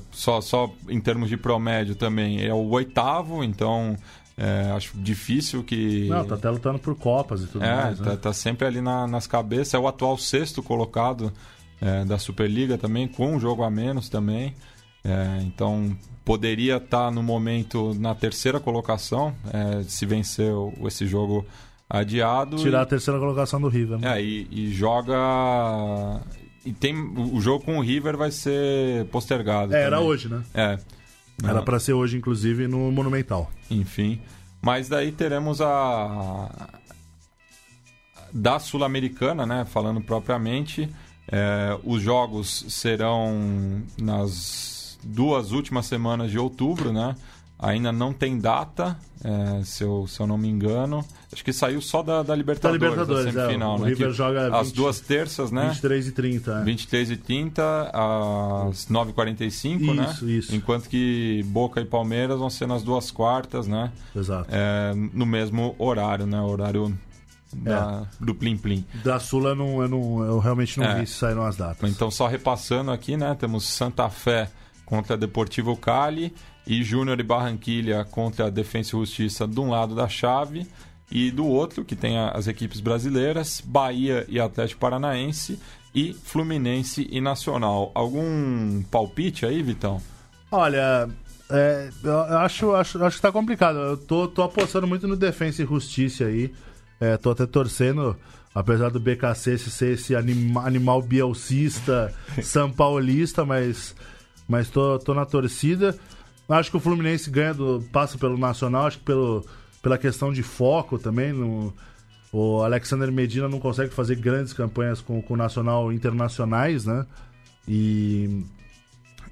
Só, só em termos de promédio também. É o oitavo, então é, acho difícil que. Não, tá até lutando por Copas e tudo é, mais. Tá, né? tá sempre ali na, nas cabeças. É o atual sexto colocado é, da Superliga também, com um jogo a menos também. É, então poderia estar tá no momento na terceira colocação é, se vencer esse jogo adiado. Tirar e... a terceira colocação do River. É, e, e, joga. E tem. O jogo com o River vai ser postergado. É, era hoje, né? É. Era para ser hoje, inclusive, no Monumental. Enfim. Mas daí teremos a. Da Sul-Americana, né? Falando propriamente. É, os jogos serão nas duas últimas semanas de outubro, né? Ainda não tem data, é, se, eu, se eu não me engano. Acho que saiu só da, da Libertadores, da Libertadores da semifinal. É, o né? River que joga as 20, duas terças, né? 23 e 30. É. 23 e 30 às 9h45, né? Isso, isso. Enquanto que Boca e Palmeiras vão ser nas duas quartas, né? Exato. É, no mesmo horário, né? Horário da, É. do Plim Plim. Da Sula eu, não, eu, não, eu realmente não É. vi se saíram as datas. Então, só repassando aqui, né? Temos Santa Fé contra Deportivo Cali e Júnior e Barranquilha contra Defensa e Justiça de um lado da chave e do outro, que tem a- as equipes brasileiras, Bahia e Atlético Paranaense e Fluminense e Nacional. Algum palpite aí, Vitão? Olha, é, eu eu acho, acho, acho que tá complicado. Eu tô, tô apostando muito no Defensa e Justiça aí. É, tô até torcendo, apesar do BKC ser esse anima- animal bielcista, São Paulista, mas, mas tô, tô na torcida. Acho que o Fluminense ganha do, passa pelo Nacional, acho que pelo, pela questão de foco também. No, o Alexander Medina não consegue fazer grandes campanhas com, com o Nacional internacionais, né? E,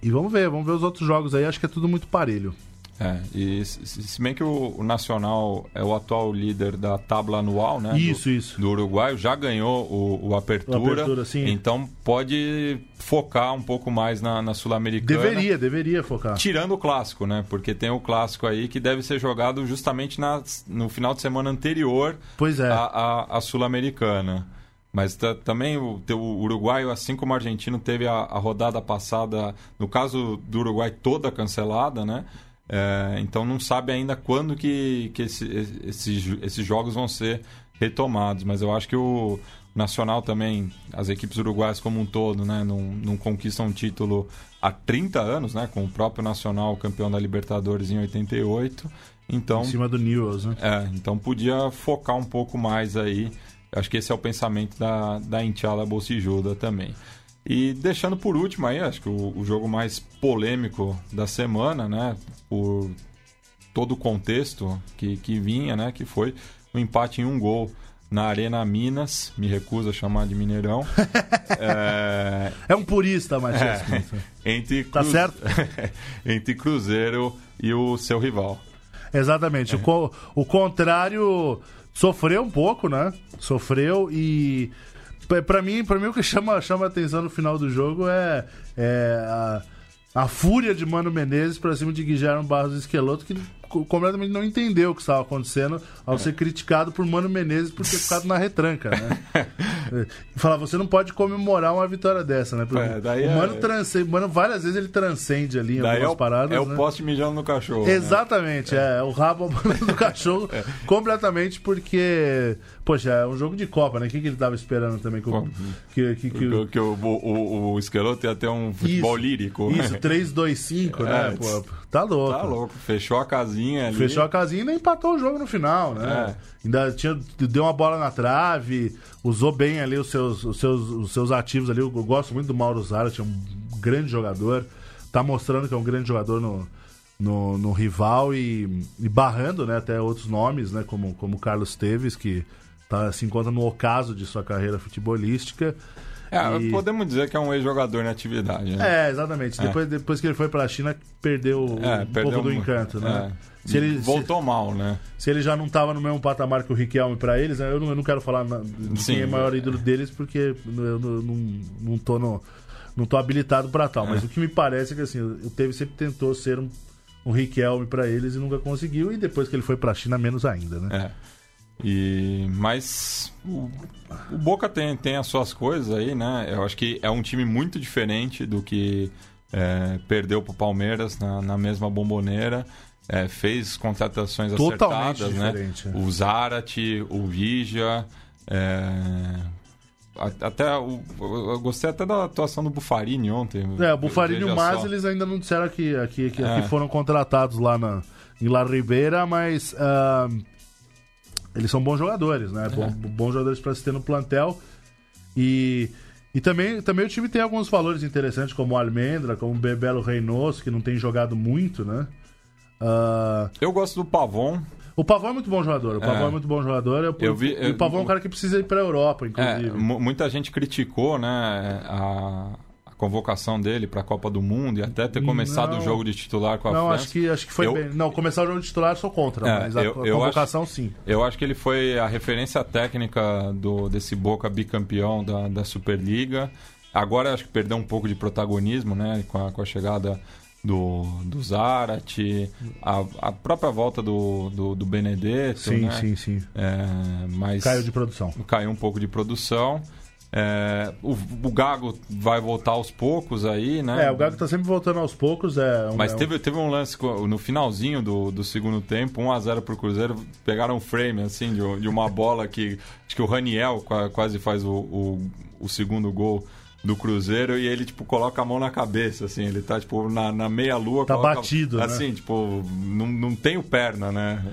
e vamos ver, vamos ver os outros jogos aí. Acho que é tudo muito parelho. É, e se bem que o, o Nacional é o atual líder da tabla anual, né? Isso, do, isso. Do Uruguai, já ganhou o, o Apertura. O Apertura, sim. Então pode focar um pouco mais na, na Sul-Americana. Deveria, deveria focar. Tirando o clássico, né? Porque tem o clássico aí que deve ser jogado justamente na, no final de semana anterior Pois é. à, à- à Sul-Americana. Mas ta- também o, teu- o Uruguai, assim como o argentino, teve a, a rodada passada, no caso do Uruguai, toda cancelada, né? É, então não sabe ainda quando que, que esse- esses, esses jogos vão ser retomados. Mas eu acho que o, Nacional também, as equipes uruguaias como um todo, né, não, não conquistam um título há 30 anos, né, com o próprio Nacional campeão da Libertadores em 88. Então, em cima do Newells, né? É, então podia focar um pouco mais aí. Acho que esse é o pensamento da, da Inchala Bolsijuda também. E deixando por último aí, acho que o, o, jogo mais polêmico da semana, né? Por todo o contexto que, que vinha, né? Que foi o um empate em um gol na Arena Minas, me recuso a chamar de Mineirão. é... é... um purista, Matias. É, entre Tá certo? entre Cruzeiro e o seu rival. Exatamente. É. O, co o contrário sofreu um pouco, né? Sofreu e para mim, para mim o que chama chama atenção no final do jogo é, é a, a fúria de Mano Menezes para cima de Guilherme Barros Esqueloto que completamente não entendeu o que estava acontecendo ao ser criticado por Mano Menezes por ter ficado na retranca, né? Falar, você não pode comemorar uma vitória dessa, né? Porque é, o Mano é... transcende, Mano várias vezes ele transcende ali em daí algumas é o, paradas. É né? o poste mijando no cachorro. Né? Exatamente, né? é. o rabo do cachorro é. completamente porque, poxa, é um jogo de Copa, né? O que, que ele estava esperando também? Que, que, que, que, que o, o, o Esqueloto ia ter um futebol isso, lírico. Isso, 3-2-5, né? É, Pô, tá louco. Tá louco, fechou a casinha ali. Fechou a casinha e ainda empatou o jogo no final, né? É. Ainda tinha, deu uma bola na trave, usou bem ali os seus, os seus, os seus ativos ali. Eu gosto muito do Mauro Zara, tinha um grande jogador. Tá mostrando que é um grande jogador no, no, no rival e, e, barrando né, até outros nomes, né, como, como Carlos Teves, que tá, se encontra no ocaso de sua carreira futebolística. É, e... podemos dizer que é um ex-jogador na atividade. Né? É, exatamente. É. Depois, depois que ele foi para a China, perdeu é, um perdeu pouco do encanto, né? É. Se ele, Voltou se, mal, né? Se ele já não estava no mesmo patamar que o Riquelme para eles, né? eu, não, eu não quero falar na, de Sim, quem é o maior ídolo deles, porque eu não, não, não tô no, não tô habilitado para tal. É. Mas o que me parece é que assim, o Teve sempre tentou ser um, um Riquelme para eles e nunca conseguiu, e depois que ele foi para a China, menos ainda, né? É. E, mas o, o, Boca tem, tem as suas coisas aí, né? Eu acho que é um time muito diferente do que é, perdeu para o Palmeiras na, na, mesma bomboneira. É, fez contratações Totalmente acertadas, né? diferente. né? O Zarate, o Vigia. É, até o, eu gostei até da atuação do Bufarini ontem. É, o Bufarini e o Mas eles ainda não disseram que, que, que, é. que foram contratados lá na, em La Ribeira, mas uh, eles são bons jogadores, né? Bom, bons jogadores para se ter no plantel. E, e também, também o time tem alguns valores interessantes, como o Almendra, como o Bebelo Reynoso, que não tem jogado muito, né? Uh... Eu gosto do Pavon. O Pavão é muito bom jogador. O Pavão é, é muito bom jogador. Eu, eu vi, eu, o Pavão é um cara que precisa ir para a Europa, inclusive. É, muita gente criticou, né, a, convocação dele para a Copa do Mundo e até ter começado não, o jogo de titular com a não, França. Não, acho que, acho que foi eu, bem. Não, começar o jogo de titular sou contra, é, mas a, eu, a convocação acho, sim. Eu acho que ele foi a referência técnica do, desse Boca bicampeão da, da Superliga. Agora acho que perdeu um pouco de protagonismo, né, com a, com a chegada do, do Zarate, a, a própria volta do, do, do Benedetto. Sim, né? sim, sim. É, mas caiu de produção. Caiu um pouco de produção. É, o, o, Gago vai voltar aos poucos aí, né? É, o Gago tá sempre voltando aos poucos. É um, Mas é teve, teve um lance no finalzinho do, do segundo tempo, 1x0 pro Cruzeiro, pegaram um frame, assim, de, de uma bola que acho que o Raniel quase faz o, o, o, segundo gol do Cruzeiro e ele, tipo, coloca a mão na cabeça, assim, ele tá, tipo, na, na meia-lua. Tá coloca, batido, Assim, né? tipo, não, não tem o perna, né?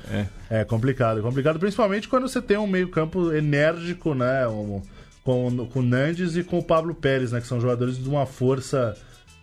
É. é complicado, é complicado, principalmente quando você tem um meio campo enérgico, né? Um com, com o Nandes e com o Pablo Pérez, né? Que são jogadores de uma força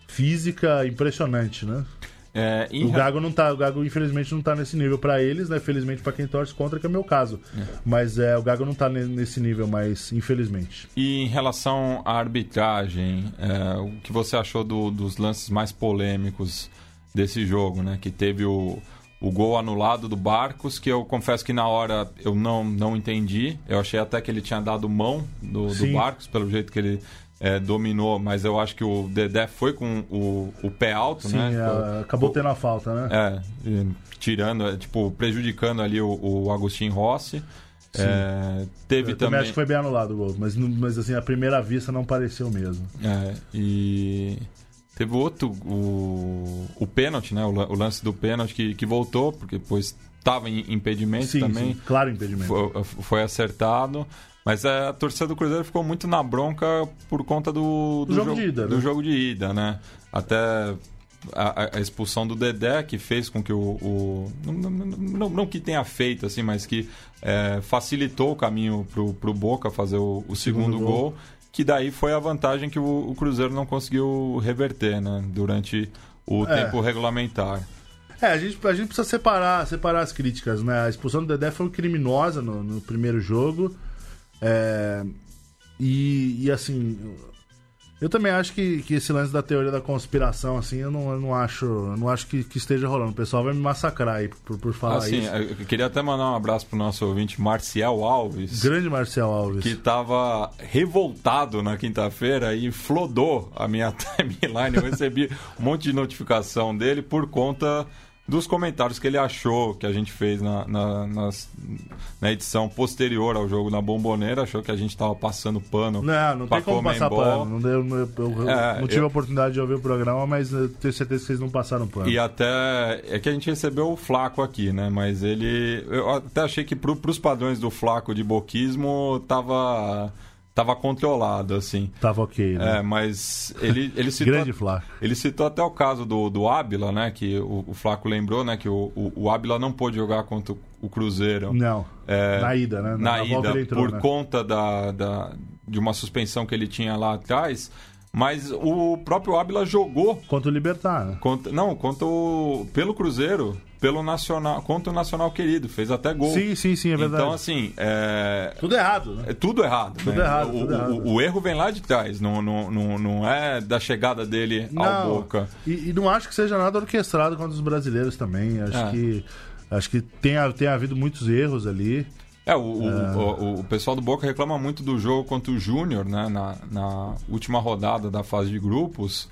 física impressionante, né? É, o Gago não tá, o Gago infelizmente não tá nesse nível para eles, né? Felizmente para quem torce contra, que é o meu caso. É. Mas é, o Gago não tá nesse nível, mas infelizmente. E em relação à arbitragem, é, o que você achou do, dos lances mais polêmicos desse jogo, né? Que teve o o gol anulado do Barcos, que eu confesso que na hora eu não, não entendi. Eu achei até que ele tinha dado mão do, do Barcos, pelo jeito que ele é, dominou, mas eu acho que o Dedé foi com o, o pé alto, Sim, né? É, acabou tendo a falta, né? É, tirando, é, tipo, prejudicando ali o, o Agostinho Rossi. É, teve eu também. também acho que foi bem anulado o gol, mas, mas assim, à primeira vista não pareceu mesmo. É, e Teve outro, o, o pênalti, né? O, o, lance do pênalti que, que voltou, porque depois estava em impedimento Sim, também. sim, claro impedimento. Foi, foi acertado. Mas a torcida do Cruzeiro ficou muito na bronca por conta do, Do jogo de ida, do né? jogo de ida, né? Até a, a expulsão do Dedé, que fez com que o. o- não, não, não- não que tenha feito, assim, mas que é, facilitou o caminho pro, pro Boca fazer o, o segundo, Segundo gol. gol. Que daí foi a vantagem que o, o Cruzeiro não conseguiu reverter, né? Durante o É. tempo regulamentar. É, a gente, a gente precisa separar, separar as críticas, né? A expulsão do Dedé foi criminosa no, no primeiro jogo. É, e, e, assim, eu também acho que, que esse lance da teoria da conspiração, assim, eu não, eu não acho, eu não acho que, que esteja rolando. O pessoal vai me massacrar aí por, por falar Assim, isso. eu queria até mandar um abraço pro nosso ouvinte Marcial Alves. Grande Marcel Alves. que estava revoltado na quinta-feira e flodou a minha timeline. Eu recebi um monte de notificação dele por conta dos comentários que ele achou que a gente fez na, na, nas- na edição posterior ao jogo na Bomboneira. Achou que a gente estava passando pano. Não, não tem como passar pano. Não, deu, eu, eu É, não tive eu- a oportunidade de ouvir o programa, mas eu tenho certeza que vocês não passaram pano. E até. É que a gente recebeu o Flaco aqui, né? Mas ele. Eu até achei que pro, pros padrões do Flaco de boquismo tava. Tava controlado, assim. Tava ok, né? É, mas ele, ele citou. Grande Flá. Ele citou até o caso do, do Ábila, né? Que o, o Flaco lembrou, né? Que o, o, o Ábila não pôde jogar contra o, Cruzeiro. Não. É, na ida, né? Na, volta ida, entrou, por né? conta da, da, de uma suspensão que ele tinha lá atrás. Mas o próprio Ábila jogou Contra o Libertar, né? contra, não, contra o, pelo Cruzeiro, pelo Nacional, contra o Nacional querido, fez até gol. Sim, sim, sim, é verdade. Então, assim, é, Tudo errado, né? é tudo errado. Tudo né? errado, o, tudo o- errado. o- o erro vem lá de trás, não, não, não, não é da chegada dele ao Boca. E, e não acho que seja nada orquestrado contra os brasileiros também. Acho É. que acho que tem, tem havido muitos erros ali. É, o, o, o- o pessoal do Boca reclama muito do jogo contra o Júnior, né? Na, na última rodada da fase de grupos,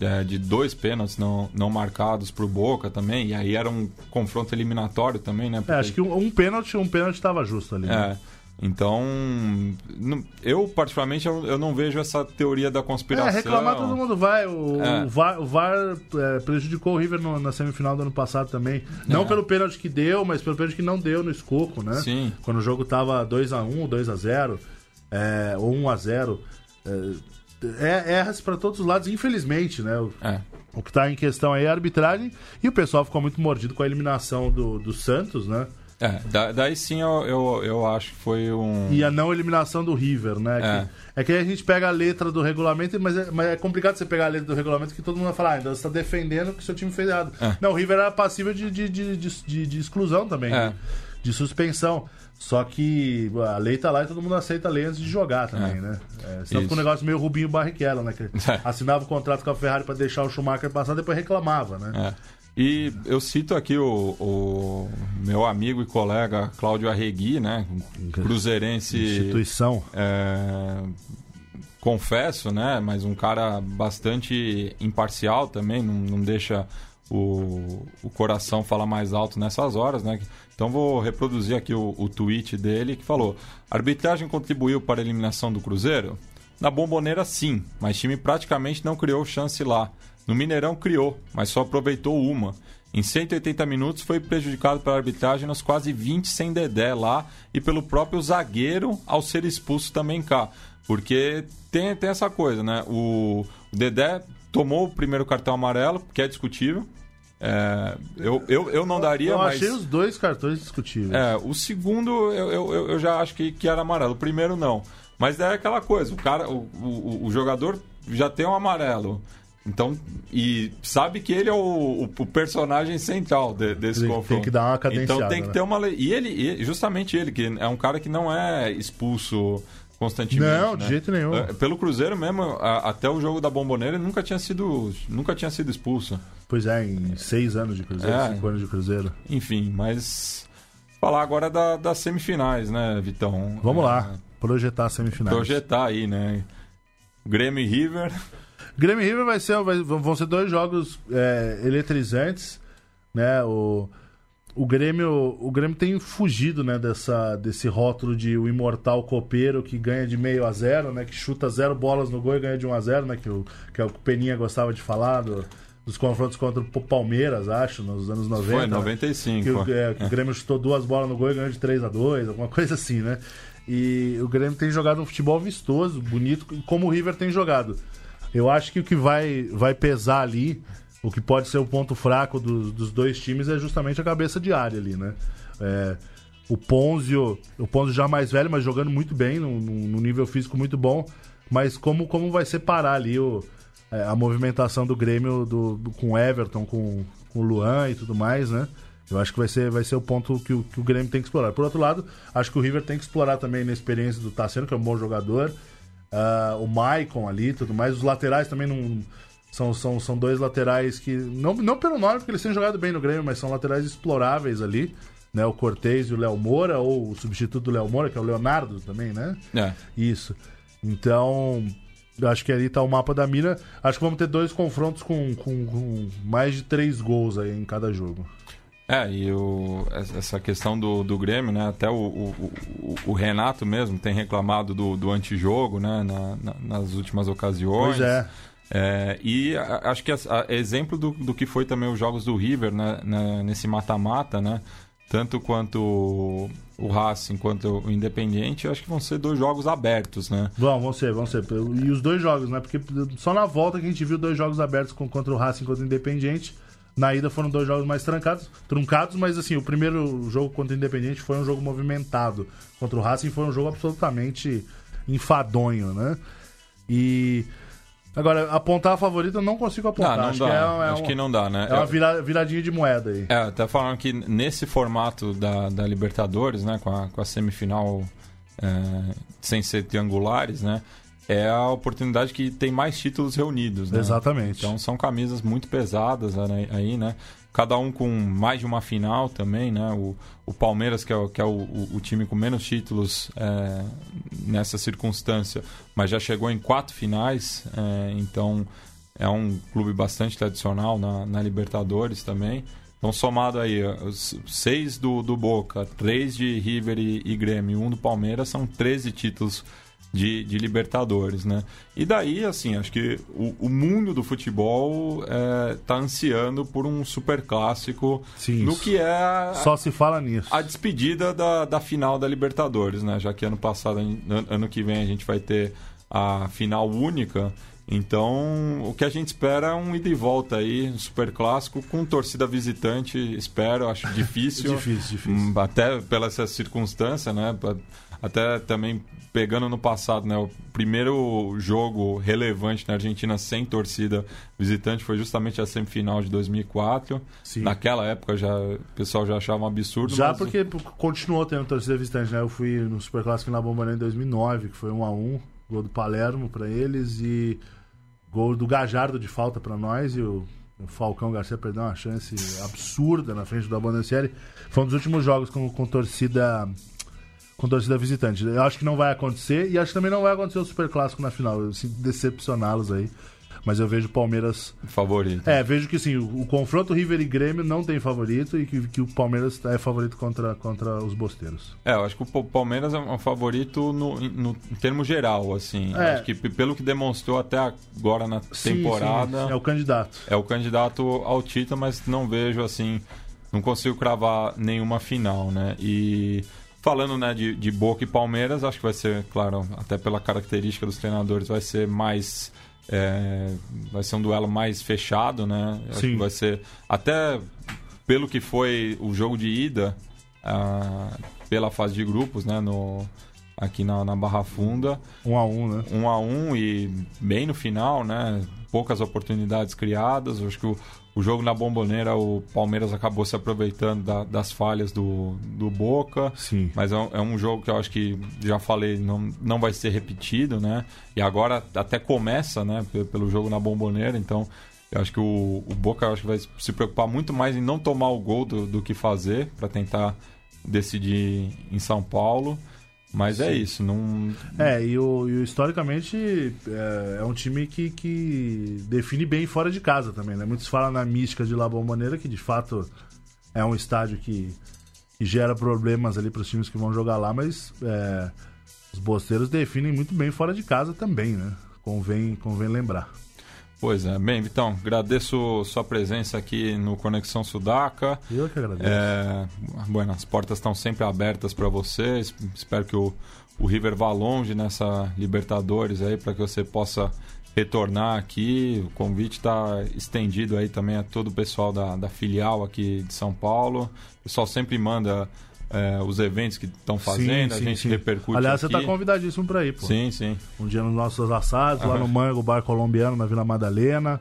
é, de dois pênaltis não, não marcados pro Boca também. E aí era um confronto eliminatório também, né? É, porque- acho que um, um pênalti, um pênalti estava justo ali. né? É. Então, eu particularmente eu, não vejo essa teoria da conspiração. É, reclamar todo mundo vai. O, É. o VAR, o VAR, é, prejudicou o River no- na semifinal do ano passado também. Não É. pelo pênalti que deu, mas pelo pênalti que não deu no Escoco, né? Sim. Quando o jogo tava 2x1, 2x0, é, ou 1x0. É, erra-se para todos os lados, infelizmente, né? O, É. o que tá em questão aí é a arbitragem. E o pessoal ficou muito mordido com a eliminação do, do Santos, né? É, da- daí sim eu, eu, eu acho que foi um. E a não eliminação do River, né? É. Que- É. que aí a gente pega a letra do regulamento, mas é, mas é complicado você pegar a letra do regulamento que todo mundo vai falar, ah, então você está defendendo que o seu time fez errado. É. Não, o River era passível de, de, de, de, de- exclusão também, É. de, de suspensão. Só que a lei tá lá e todo mundo aceita a lei antes de jogar também, É. né? É, senão fica um negócio meio Rubinho Barrichello, né? Que É. assinava o contrato com a Ferrari para deixar o Schumacher passar, depois reclamava, né? É. E eu cito aqui o, o meu amigo e colega Cláudio Arregui, né? Cruzeirense. Instituição. é, confesso, né? Mas um cara bastante imparcial também, não, não deixa o, o coração falar mais alto nessas horas, né? Então vou reproduzir aqui o, o tweet dele que falou: "A arbitragem contribuiu para a eliminação do Cruzeiro? Na Bomboneira, sim, mas time praticamente não criou chance lá. No Mineirão criou, mas só aproveitou uma. Em 180 minutos foi prejudicado pela arbitragem nos quase 20 sem Dedé lá e pelo próprio zagueiro ao ser expulso também cá. Porque tem, tem essa coisa, né? O, o Dedé tomou o primeiro cartão amarelo, que é discutível. É, eu, eu, eu não daria, Eu mas. achei os dois cartões discutíveis. É, o segundo eu, eu, eu- eu já acho que, que era amarelo. O primeiro não. Mas é aquela coisa, o cara, o, o, o jogador já tem um amarelo. Então, e sabe que ele é o, o- personagem central de- desse Tem- tem confronto. que dar uma cadenciada, Então tem que né? ter uma lei. E ele, justamente ele, que é um cara que não é expulso constantemente. Não, de né? jeito nenhum. É, Pelo Cruzeiro mesmo, a- até o jogo da Bomboneira, ele nunca tinha sido, nunca tinha sido expulso. Pois é, em seis anos de Cruzeiro, É. cinco anos de Cruzeiro. Enfim, mas falar agora da- das semifinais, né, Vitão? Vamos É, lá, projetar semifinais. Projetar aí, né? Grêmio e River. Grêmio e River vai ser, vai- vão ser dois jogos é, eletrizantes, né? O, o Grêmio, o Grêmio tem fugido, né, dessa, desse rótulo de o imortal copeiro que ganha de meio a zero, né? Que chuta zero bolas no gol e ganha de 1 a 0, né? Que o que é o que o Peninha gostava de falar do, dos confrontos contra o Palmeiras, acho, nos anos 90. Foi, 95. Que, o, é, que o Grêmio chutou duas bolas no gol e ganhou de 3 a 2 alguma coisa assim, né? E o Grêmio tem jogado um futebol vistoso, bonito, como o River tem jogado. Eu acho que o que vai, vai pesar ali, o que pode ser o ponto fraco dos, dos dois times, é justamente a cabeça de área ali, né? É, o Ponzio, o Ponzio já mais velho, mas jogando muito bem, num nível físico muito bom. Mas como, como vai separar ali o, é, a movimentação do Grêmio do, do, com o Everton, com, com o Luan e tudo mais, né? Eu acho que vai ser, vai ser o ponto que o, que o Grêmio tem que explorar. Por outro lado, acho que o River tem que explorar também na experiência do Tassiano, que é um bom jogador. Uh, o Maicon ali tudo mais. Os laterais também não. São, são, são dois laterais que. Não, não pelo nome, porque eles têm jogado bem no Grêmio, mas são laterais exploráveis ali. Né, o Cortez e o Léo Moura, ou o substituto do Léo Moura, que é o Leonardo também, né? É. Isso. Então, acho que ali tá o mapa da mira. Acho que vamos ter dois confrontos com, com, com mais de três gols aí em cada jogo. É, e o, essa questão do, do Grêmio, né? Até o, o, o Renato mesmo tem reclamado do, do antijogo, né? Na, na, nas últimas ocasiões. Pois é. é e a, acho que a, a, exemplo do, do que foi também os jogos do River, né? Na, nesse mata-mata, né? Tanto quanto o Racing quanto o Independiente, acho que vão ser dois jogos abertos, né? Vão, vão ser, vão ser. E os dois jogos, né? Porque só na volta que a gente viu dois jogos abertos contra o Racing contra o Independiente na ida foram dois jogos mais trancados, truncados, mas assim, o primeiro jogo contra o Independente foi um jogo movimentado. Contra o Racing foi um jogo absolutamente enfadonho, né? E. Agora, apontar a favorita eu não consigo apontar. Não, não acho dá. Que é, é acho que não dá, né? É uma vira, viradinha de moeda aí. É, até falando que nesse formato da, da Libertadores, né, com a, com a semifinal é, sem ser triangulares, né? É a oportunidade que tem mais títulos reunidos, né? Exatamente. Então são camisas muito pesadas aí, né? Cada um com mais de uma final também, né? O, o Palmeiras, que é, o, que é o, o time com menos títulos é, nessa circunstância, mas já chegou em quatro finais, é, então é um clube bastante tradicional na, na Libertadores também. Então, somado aí, seis do, do Boca, três de River e, e Grêmio, um do Palmeiras, são 13 títulos de, de Libertadores, né? E daí, assim, acho que o, o mundo do futebol está é, ansiando por um super clássico Sim, no que é só se fala nisso a despedida da, da final da Libertadores, né? Já que ano passado, ano que vem a gente vai ter a final única. Então, o que a gente espera é um ida e volta aí, um super clássico, com torcida visitante, espero, acho difícil. difícil, difícil. Até pela essa circunstância, né? Até também pegando no passado, né? O primeiro jogo relevante na Argentina sem torcida visitante foi justamente a semifinal de 2004. Sim. Naquela época já o pessoal já achava um absurdo. Já mas... porque continuou tendo torcida visitante, né? Eu fui no Superclássico na Bombardier em 2009, que foi 1 a 1 gol do Palermo para eles e gol do Gajardo de falta para nós e o o Falcão Garcia perdeu uma chance absurda na frente do Abondancieri. Foi um dos últimos jogos com, com torcida com torcida visitante. Eu acho que não vai acontecer e acho que também não vai acontecer o Super Clássico na final. Eu sinto decepcioná-los aí. Mas eu vejo o Palmeiras. Favorito. É, vejo que sim, o, o, confronto River e Grêmio não tem favorito e que, que, o Palmeiras é favorito contra, contra os bosteiros. É, eu acho que o Palmeiras é um favorito no, no em termo geral, assim. É. Acho que pelo que demonstrou até agora na sim, temporada. Sim, é o candidato. É o candidato ao título, mas não vejo assim. Não consigo cravar nenhuma final, né? E Falando né, de, de Boca e Palmeiras, acho que vai ser, claro, até pela característica dos treinadores, vai ser mais. É, vai ser um duelo mais fechado, né? Acho Sim. que vai ser. Até pelo que foi o jogo de ida, ah, pela fase de grupos, né? No, aqui na, na Barra Funda. Um a um, né? Um a um e bem no final, né? Poucas oportunidades criadas. Acho que o, o jogo na Bomboneira, o Palmeiras acabou se aproveitando da, das falhas do, do Boca. Sim. Mas é um, é um, jogo que eu acho que, já falei, não, não vai ser repetido, né? E agora até começa, né? Pelo jogo na Bomboneira, então... Eu acho que o, o Boca acho que vai se preocupar muito mais em não tomar o gol do, do que fazer para tentar decidir em São Paulo. Mas é Sim. é isso, não. É, e, o, e o historicamente é, é, um time que, que define bem fora de casa também, né? Muitos falam na mística de La Bombonera, que de fato é um estádio que, que gera problemas ali para os times que vão jogar lá, mas é, os bosteiros definem muito bem fora de casa também, né? Convém, convém lembrar. Pois é, bem, Vitão, agradeço sua presença aqui no Conexão Sudaca. Eu que agradeço. É, bueno, as portas estão sempre abertas para você. Espero que o, o River vá longe nessa Libertadores aí para que você possa retornar aqui. O convite está estendido aí também a todo o pessoal da, da filial aqui de São Paulo. O pessoal sempre manda é, os eventos que estão fazendo, sim, a gente sim. repercute. Aliás, aqui. você está convidadíssimo para ir, pô. Sim, sim. Um dia nos nossos assados, uhum. lá no Mango, bar colombiano, na Vila Madalena.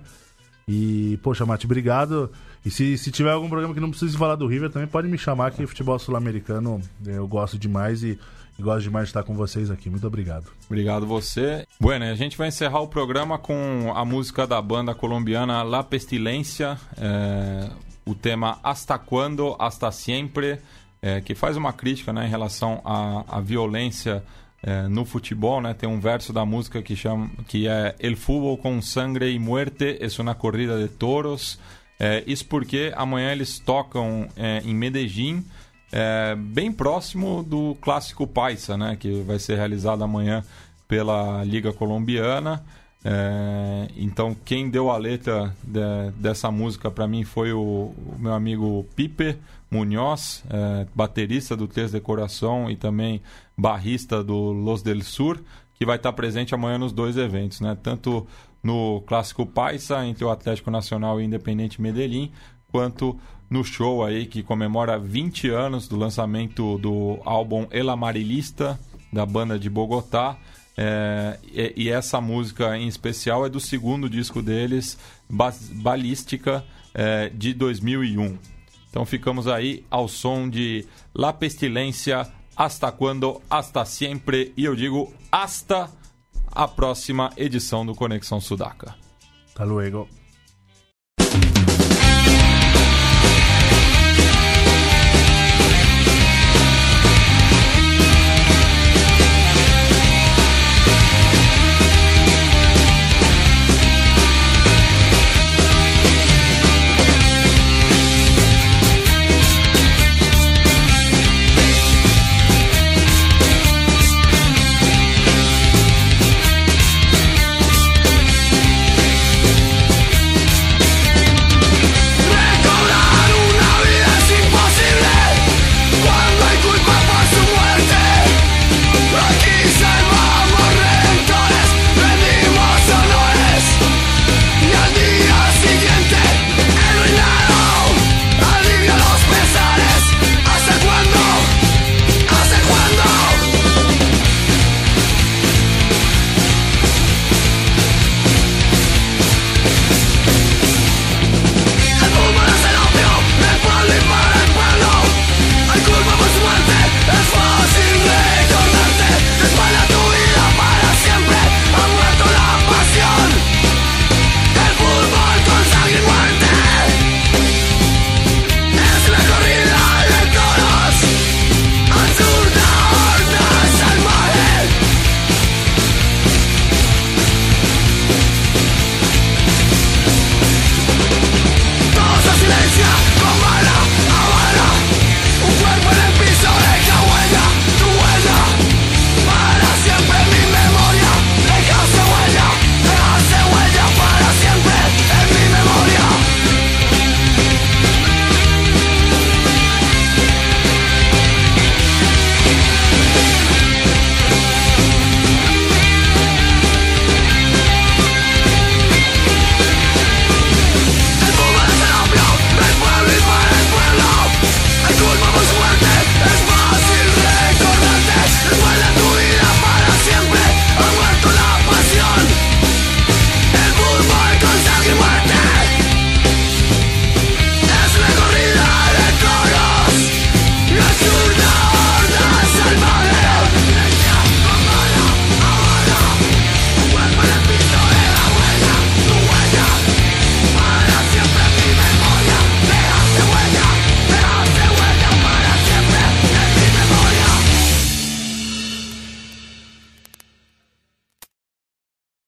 E, poxa, Mate, obrigado. E se, se tiver algum programa que não precise falar do River, também pode me chamar, que futebol sul-americano eu gosto demais e, e, gosto demais de estar com vocês aqui. Muito obrigado. Obrigado você. Bueno, a gente vai encerrar o programa com a música da banda colombiana La Pestilência, é, o tema Hasta Quando, Hasta Siempre é, que faz uma crítica né, em relação à, à violência é, no futebol. Né? Tem um verso da música que, chama, que é El fútbol com sangre e muerte es una corrida de toros. É, isso porque amanhã eles tocam é, em Medellín, é, bem próximo do clássico Paisa, né, que vai ser realizado amanhã pela Liga Colombiana. É, então, quem deu a letra de, dessa música para mim foi o, o, meu amigo Pipe Munhoz, é, baterista do Três de Coração e também barrista do Los del Sur, que vai estar presente amanhã nos dois eventos, né? tanto no Clássico Paisa entre o Atlético Nacional e Independente Medellín, quanto no show aí que comemora 20 anos do lançamento do álbum El Amarilista da banda de Bogotá. É, e, e, essa música em especial é do segundo disco deles, Balística, é, de 2001. Então ficamos aí ao som de La Pestilência, Hasta Quando, Hasta Sempre, e eu digo hasta a próxima edição do Conexão Sudaca. Hasta luego.